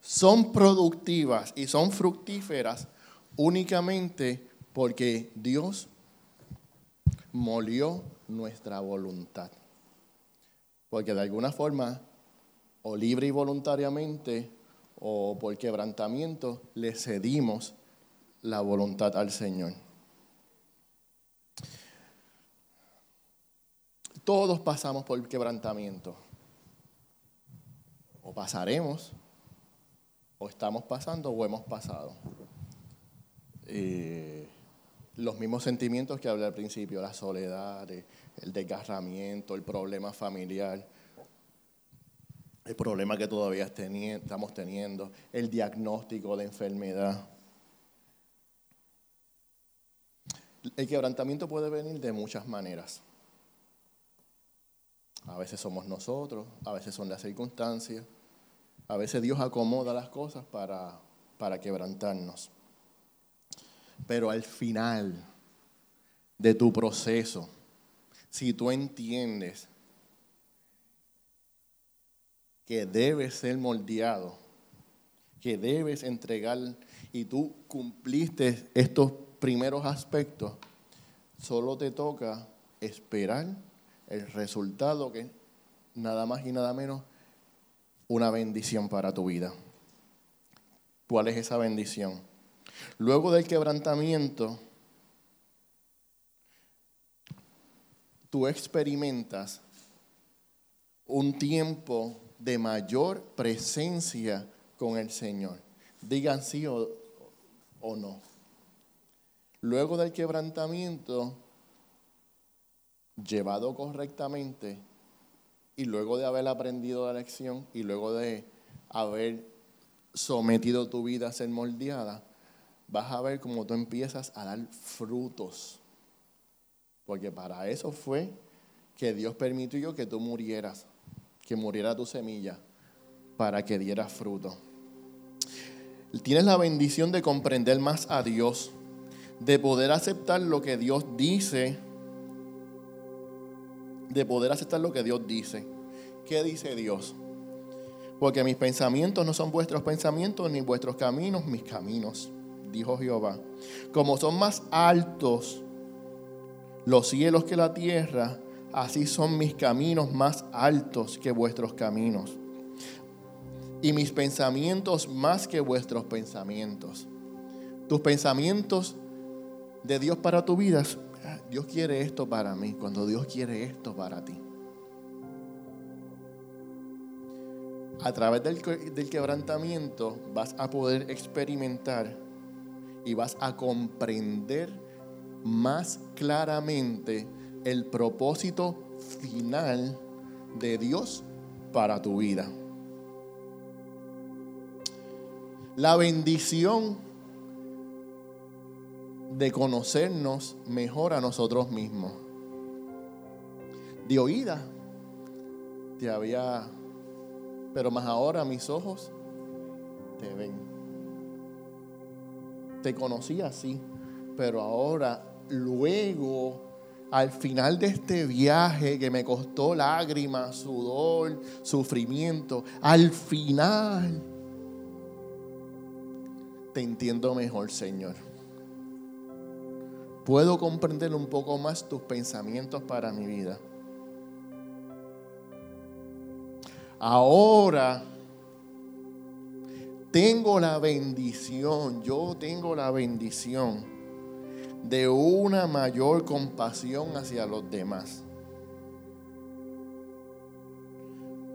son productivas y son fructíferas únicamente porque Dios molió nuestra voluntad. Porque de alguna forma, o libre y voluntariamente, o por quebrantamiento, le cedimos la voluntad al Señor. Todos pasamos por quebrantamiento. O pasaremos, o estamos pasando, o hemos pasado. Eh, los mismos sentimientos que hablé al principio, la soledad, el desgarramiento, el problema familiar, el problema que todavía estamos teniendo, el diagnóstico de enfermedad. El quebrantamiento puede venir de muchas maneras. A veces somos nosotros, a veces son las circunstancias, a veces Dios acomoda las cosas para, para quebrantarnos. Pero al final de tu proceso, si tú entiendes que debes ser moldeado, que debes entregar y tú cumpliste estos primeros aspectos, solo te toca esperar el resultado que nada más y nada menos una bendición para tu vida. ¿Cuál es esa bendición? Luego del quebrantamiento, tú experimentas un tiempo de mayor presencia con el Señor. Digan sí o, no. Luego del quebrantamiento, llevado correctamente, y luego de haber aprendido la lección, y luego de haber sometido tu vida a ser moldeada, vas a ver cómo tú empiezas a dar frutos. Porque para eso fue que Dios permitió que tú murieras, que muriera tu semilla, para que dieras fruto. Tienes la bendición de comprender más a Dios, de poder aceptar lo que Dios dice, de poder aceptar lo que Dios dice. ¿Qué dice Dios? Porque mis pensamientos no son vuestros pensamientos, ni vuestros caminos mis caminos dijo Jehová. Como son más altos los cielos que la tierra, así son mis caminos más altos que vuestros caminos. Y mis pensamientos más que vuestros pensamientos. Tus pensamientos de Dios para tu vida, Dios quiere esto para mí, cuando Dios quiere esto para ti. A través del, del quebrantamiento vas a poder experimentar y vas a comprender más claramente el propósito final de Dios para tu vida. La bendición de conocernos mejor a nosotros mismos. De oída te había, pero más ahora mis ojos te ven te conocí así, pero ahora, luego, al final de este viaje que me costó lágrimas, sudor, sufrimiento, al final te entiendo mejor, Señor. Puedo comprender un poco más tus pensamientos para mi vida. Ahora tengo la bendición, yo tengo la bendición de una mayor compasión hacia los demás.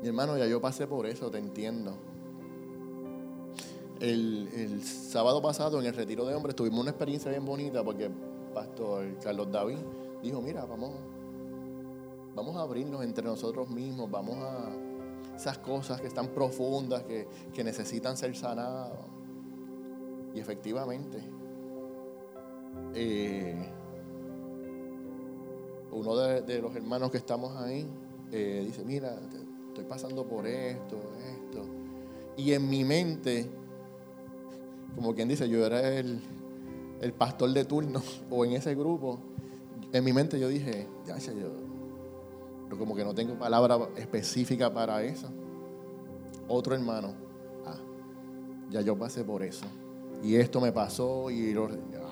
Mi hermano, ya yo pasé por eso, te entiendo. El, sábado pasado en el retiro de hombres tuvimos una experiencia bien bonita porque el pastor Carlos David dijo, mira, vamos, vamos a abrirnos entre nosotros mismos, vamos a, esas cosas que están profundas, que, necesitan ser sanadas. Y efectivamente, eh, uno de, los hermanos que estamos ahí eh, dice, mira, estoy pasando por esto, esto. Y en mi mente, como quien dice, yo era el, el pastor de turno o en ese grupo, en mi mente yo dije, ya, yo, pero como que no tengo palabra específica para eso. Otro hermano, ah, ya yo pasé por eso. Y esto me pasó y María.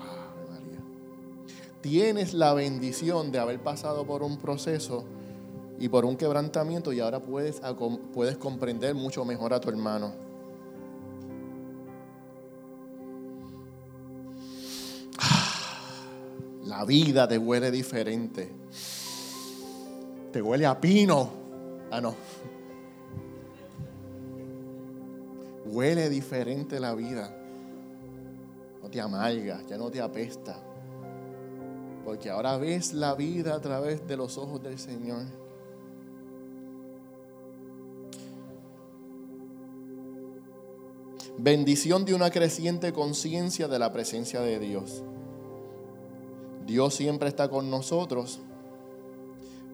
Tienes la bendición de haber pasado por un proceso y por un quebrantamiento y ahora puedes, puedes comprender mucho mejor a tu hermano. Ah, la vida te huele diferente te huele a pino. Ah, no. Huele diferente la vida. No te amarga, ya no te apesta. Porque ahora ves la vida a través de los ojos del Señor. Bendición de una creciente conciencia de la presencia de Dios. Dios siempre está con nosotros,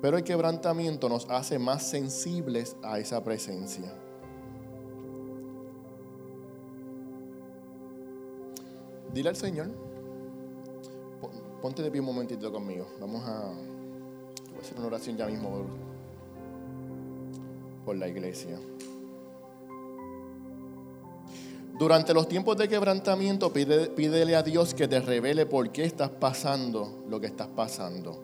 pero el quebrantamiento nos hace más sensibles a esa presencia. Dile al Señor, ponte de pie un momentito conmigo. Vamos a, hacer una oración ya mismo por, por la iglesia. Durante los tiempos de quebrantamiento, pídele a Dios que te revele por qué estás pasando lo que estás pasando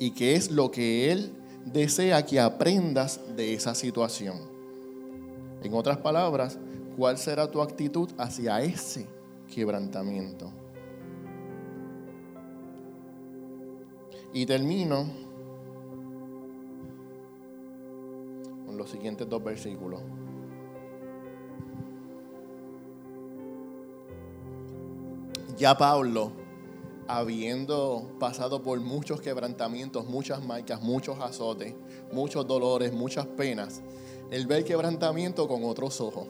y qué es lo que Él desea que aprendas de esa situación. En otras palabras, ¿cuál será tu actitud hacia ese quebrantamiento? Y termino con los siguientes dos versículos. Ya Pablo, habiendo pasado por muchos quebrantamientos, muchas marcas, muchos azotes, muchos dolores, muchas penas, él ve el quebrantamiento con otros ojos.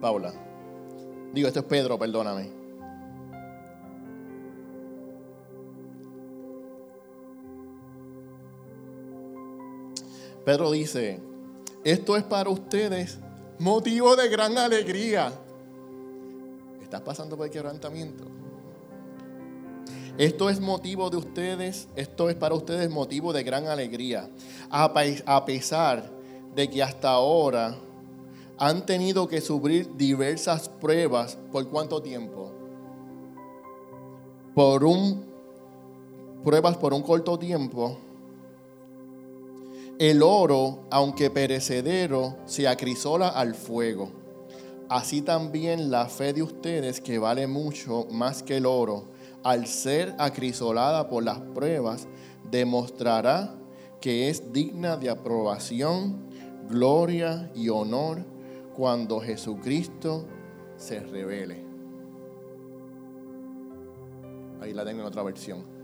Paula, digo, esto es Pedro, perdóname. Pedro dice, esto es para ustedes motivo de gran alegría. ¿Estás pasando por el quebrantamiento? Esto es motivo de ustedes, esto es para ustedes motivo de gran alegría. A pesar de que hasta ahora han tenido que sufrir diversas pruebas, ¿por cuánto tiempo? Por un pruebas por un corto tiempo el oro, aunque perecedero, se acrisola al fuego. Así también la fe de ustedes, que vale mucho más que el oro, al ser acrisolada por las pruebas, demostrará que es digna de aprobación, gloria y honor cuando Jesucristo se revele. Ahí la tengo en otra versión.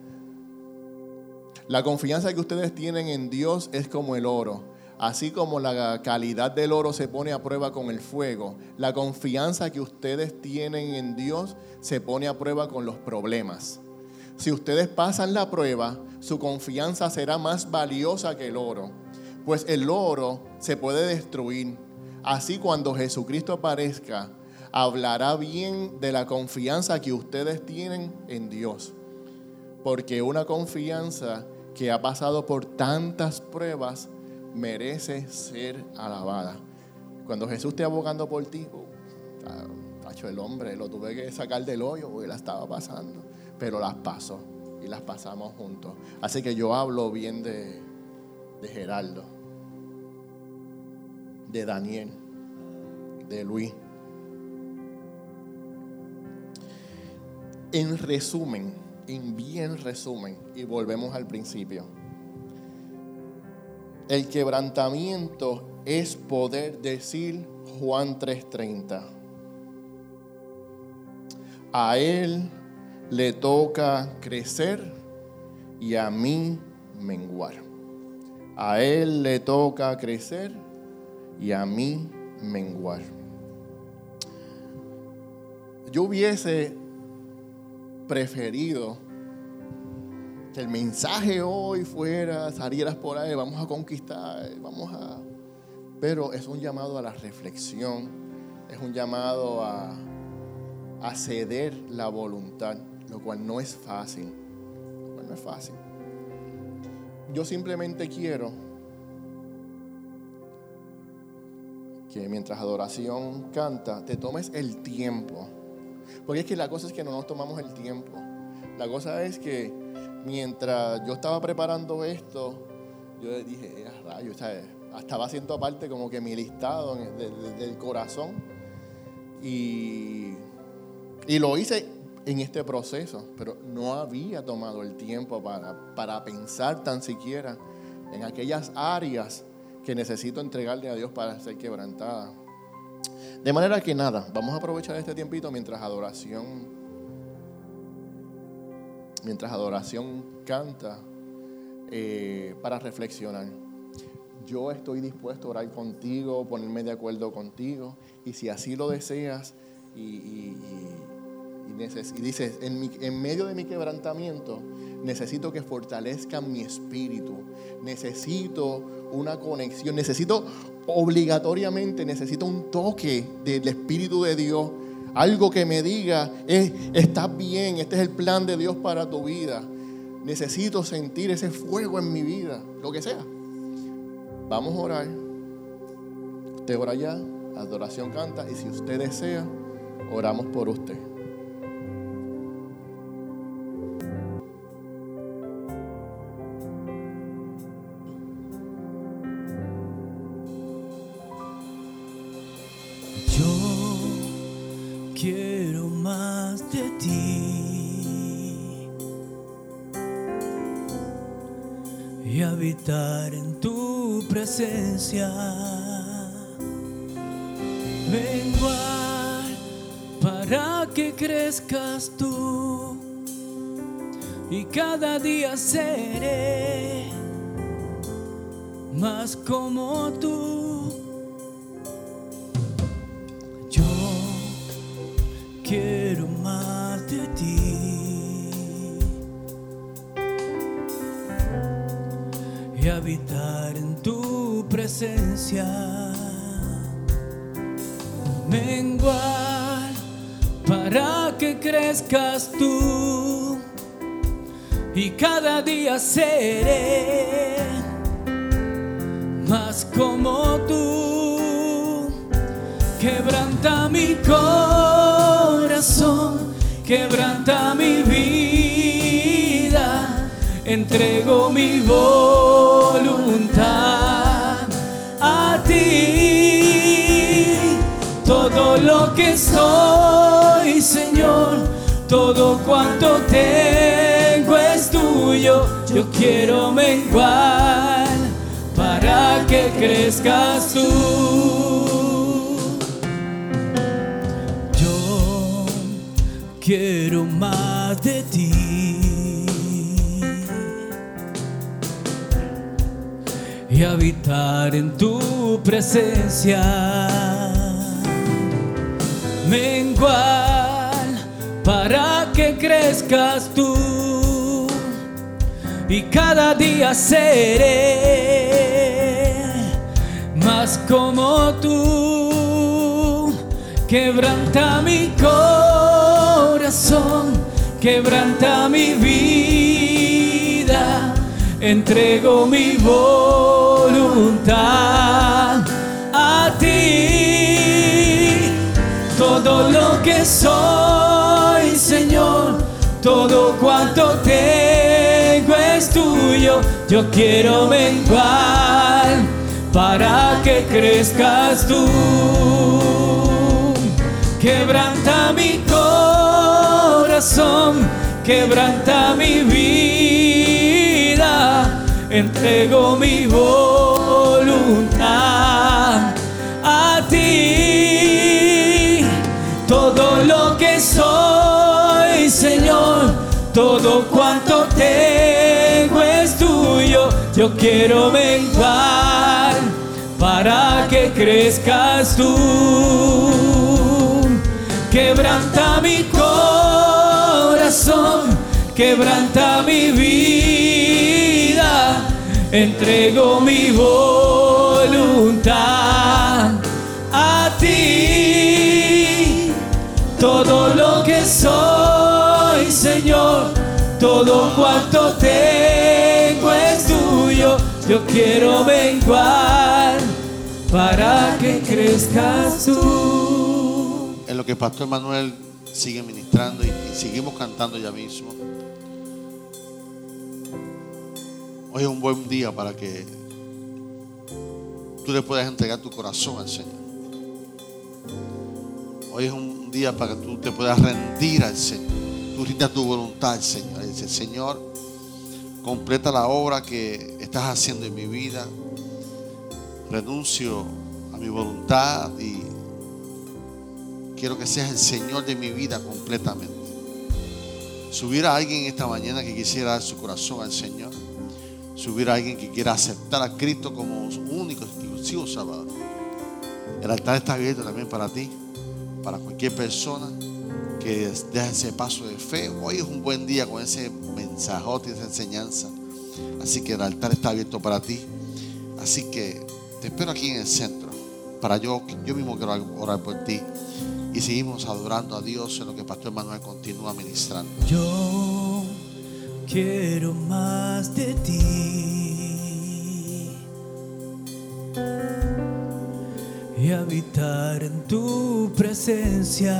La confianza que ustedes tienen en Dios es como el oro. Así como la calidad del oro se pone a prueba con el fuego, la confianza que ustedes tienen en Dios se pone a prueba con los problemas. Si ustedes pasan la prueba, su confianza será más valiosa que el oro, pues el oro se puede destruir. Así cuando Jesucristo aparezca, hablará bien de la confianza que ustedes tienen en Dios. Porque una confianza que ha pasado por tantas pruebas merece ser alabada. Cuando Jesús esté abogando por ti, uh, el hombre, lo tuve que sacar del hoyo porque la estaba pasando, pero las pasó y las pasamos juntos. Así que yo hablo bien de, de Geraldo, de Daniel, de Luis. En resumen, en bien resumen, y volvemos al principio, el quebrantamiento es poder decir Juan 3:30. A Él le toca crecer y a mí menguar. A Él le toca crecer y a mí menguar. Yo hubiese preferido que el mensaje hoy fuera, salieras por ahí, vamos a conquistar, vamos a... Pero es un llamado a la reflexión, es un llamado a, a ceder la voluntad, lo cual no es fácil, lo cual no es fácil. Yo simplemente quiero que mientras adoración canta, te tomes el tiempo porque es que la cosa es que no nos tomamos el tiempo. La cosa es que mientras yo estaba preparando esto, yo dije, eh, rayo, estaba haciendo aparte como que mi listado del corazón. Y, y lo hice en este proceso, pero no había tomado el tiempo para, para pensar tan siquiera en aquellas áreas que necesito entregarle a Dios para ser quebrantada. De manera que nada, vamos a aprovechar este tiempito mientras adoración, mientras adoración canta eh, para reflexionar. Yo estoy dispuesto a orar contigo, ponerme de acuerdo contigo, y si así lo deseas y y, dices, en, en medio de mi quebrantamiento, necesito que fortalezcan mi espíritu, necesito una conexión, necesito obligatoriamente, necesito un toque del Espíritu de Dios, algo que me diga, eh, estás bien, este es el plan de Dios para tu vida. Necesito sentir ese fuego en mi vida, lo que sea. Vamos a orar. Usted ora ya, adoración canta y si usted desea, oramos por usted. En tu presencia. Menguar para que crezcas tú y cada día seré más como tú. Yo quiero y habitar en tu presencia. Menguar para que crezcas tú y cada día seré más como tú. Quebranta mi corazón, quebranta mi vida, entrego mi voluntad a ti. Todo lo que soy, Señor, todo cuanto tengo es tuyo. Yo quiero menguar para que crezcas tú. Yo quiero más de ti. Y habitar en tu presencia. Menguar para que crezcas tú y cada día seré más como tú. Quebranta mi corazón, quebranta mi vida, entrego mi voluntad a ti. Todo lo que soy, Señor, todo cuanto tengo es tuyo. Yo quiero menguar para que crezcas tú. Quebranta mi corazón, quebranta mi vida entrego mi voluntad a ti. Todo lo que soy, Señor, todo cuanto tengo es tuyo. Yo quiero menguar para que crezcas tú. Quebranta mi corazón, quebranta mi vida entrego mi voluntad a ti. Todo lo que soy, Señor, todo cuanto tengo es tuyo. Yo quiero menguar para que crezcas tú. En lo que Pastor Manuel sigue ministrando y seguimos cantando ya mismo. Hoy es un buen día para que tú le puedas entregar tu corazón al Señor. Hoy es un día para que tú te puedas rendir al Señor. tú rindas tu voluntad, Señor. Dice, Señor, completa la obra que estás haciendo en mi vida. Renuncio a mi voluntad y quiero que seas el Señor de mi vida completamente. Si hubiera alguien esta mañana que quisiera dar su corazón al Señor, si hubiera alguien que quiera aceptar a Cristo como su único, exclusivo Salvador, el altar está abierto también para ti, para cualquier persona que deje ese paso de fe. Hoy es un buen día con ese mensajote, esa enseñanza. Así que el altar está abierto para ti. Así que te espero aquí en el centro. Para yo, yo mismo quiero orar por ti. Y seguimos adorando a Dios en lo que Pastor Manuel continúa ministrando. Yo quiero más de ti y habitar en tu presencia.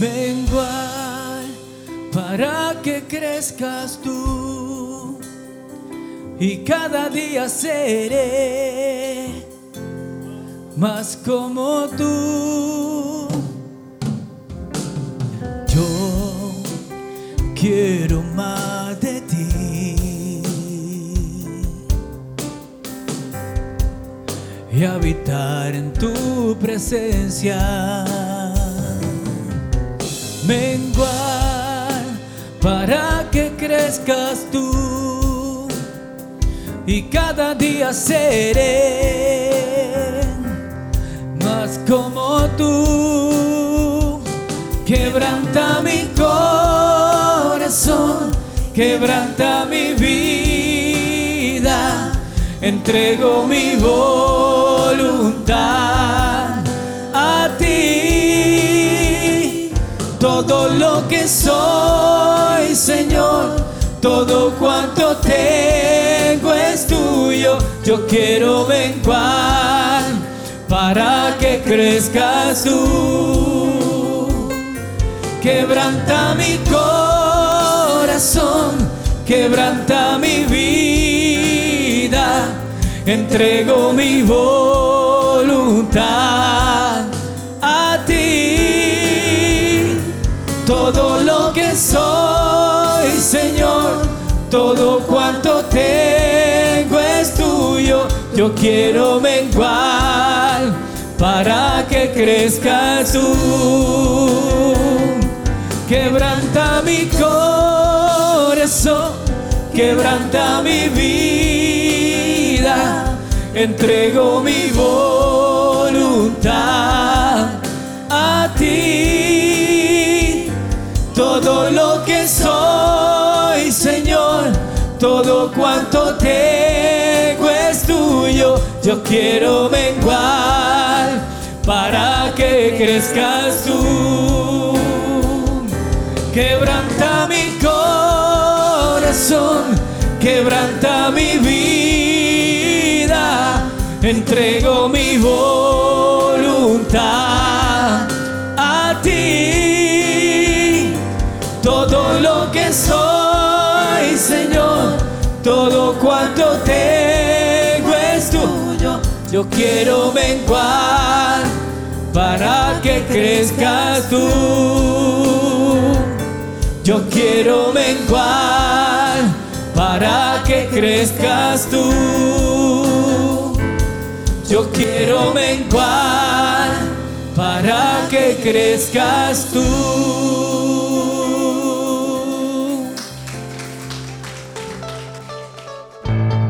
Menguar para que crezcas tú y cada día seré más como tú. Yo quiero más de ti y habitar en tu presencia. Menguar para que crezcas tú y cada día seré más como tú. Quebranta mi corazón, quebranta mi vida, entrego mi voluntad a ti. Todo lo que soy, Señor, todo cuanto tengo es tuyo. Yo quiero menguar para que crezcas tú. Quebranta mi corazón, quebranta mi vida, entrego mi voluntad a ti. Todo lo que soy, Señor, todo cuanto tengo es tuyo. Yo quiero menguar para que crezcas tú. Quebranta mi corazón, quebranta mi vida, entrego mi voluntad a ti. Todo lo que soy, Señor, todo cuanto tengo es tuyo. Yo quiero menguar para que crezcas tú. Quebranta mi quebranta mi vida, entrego mi voluntad a ti. Todo lo que soy, Señor, todo cuanto tengo es tuyo. Yo quiero menguar para que crezcas tú. Yo quiero menguar para que crezcas tú. Yo quiero menguar para que crezcas tú.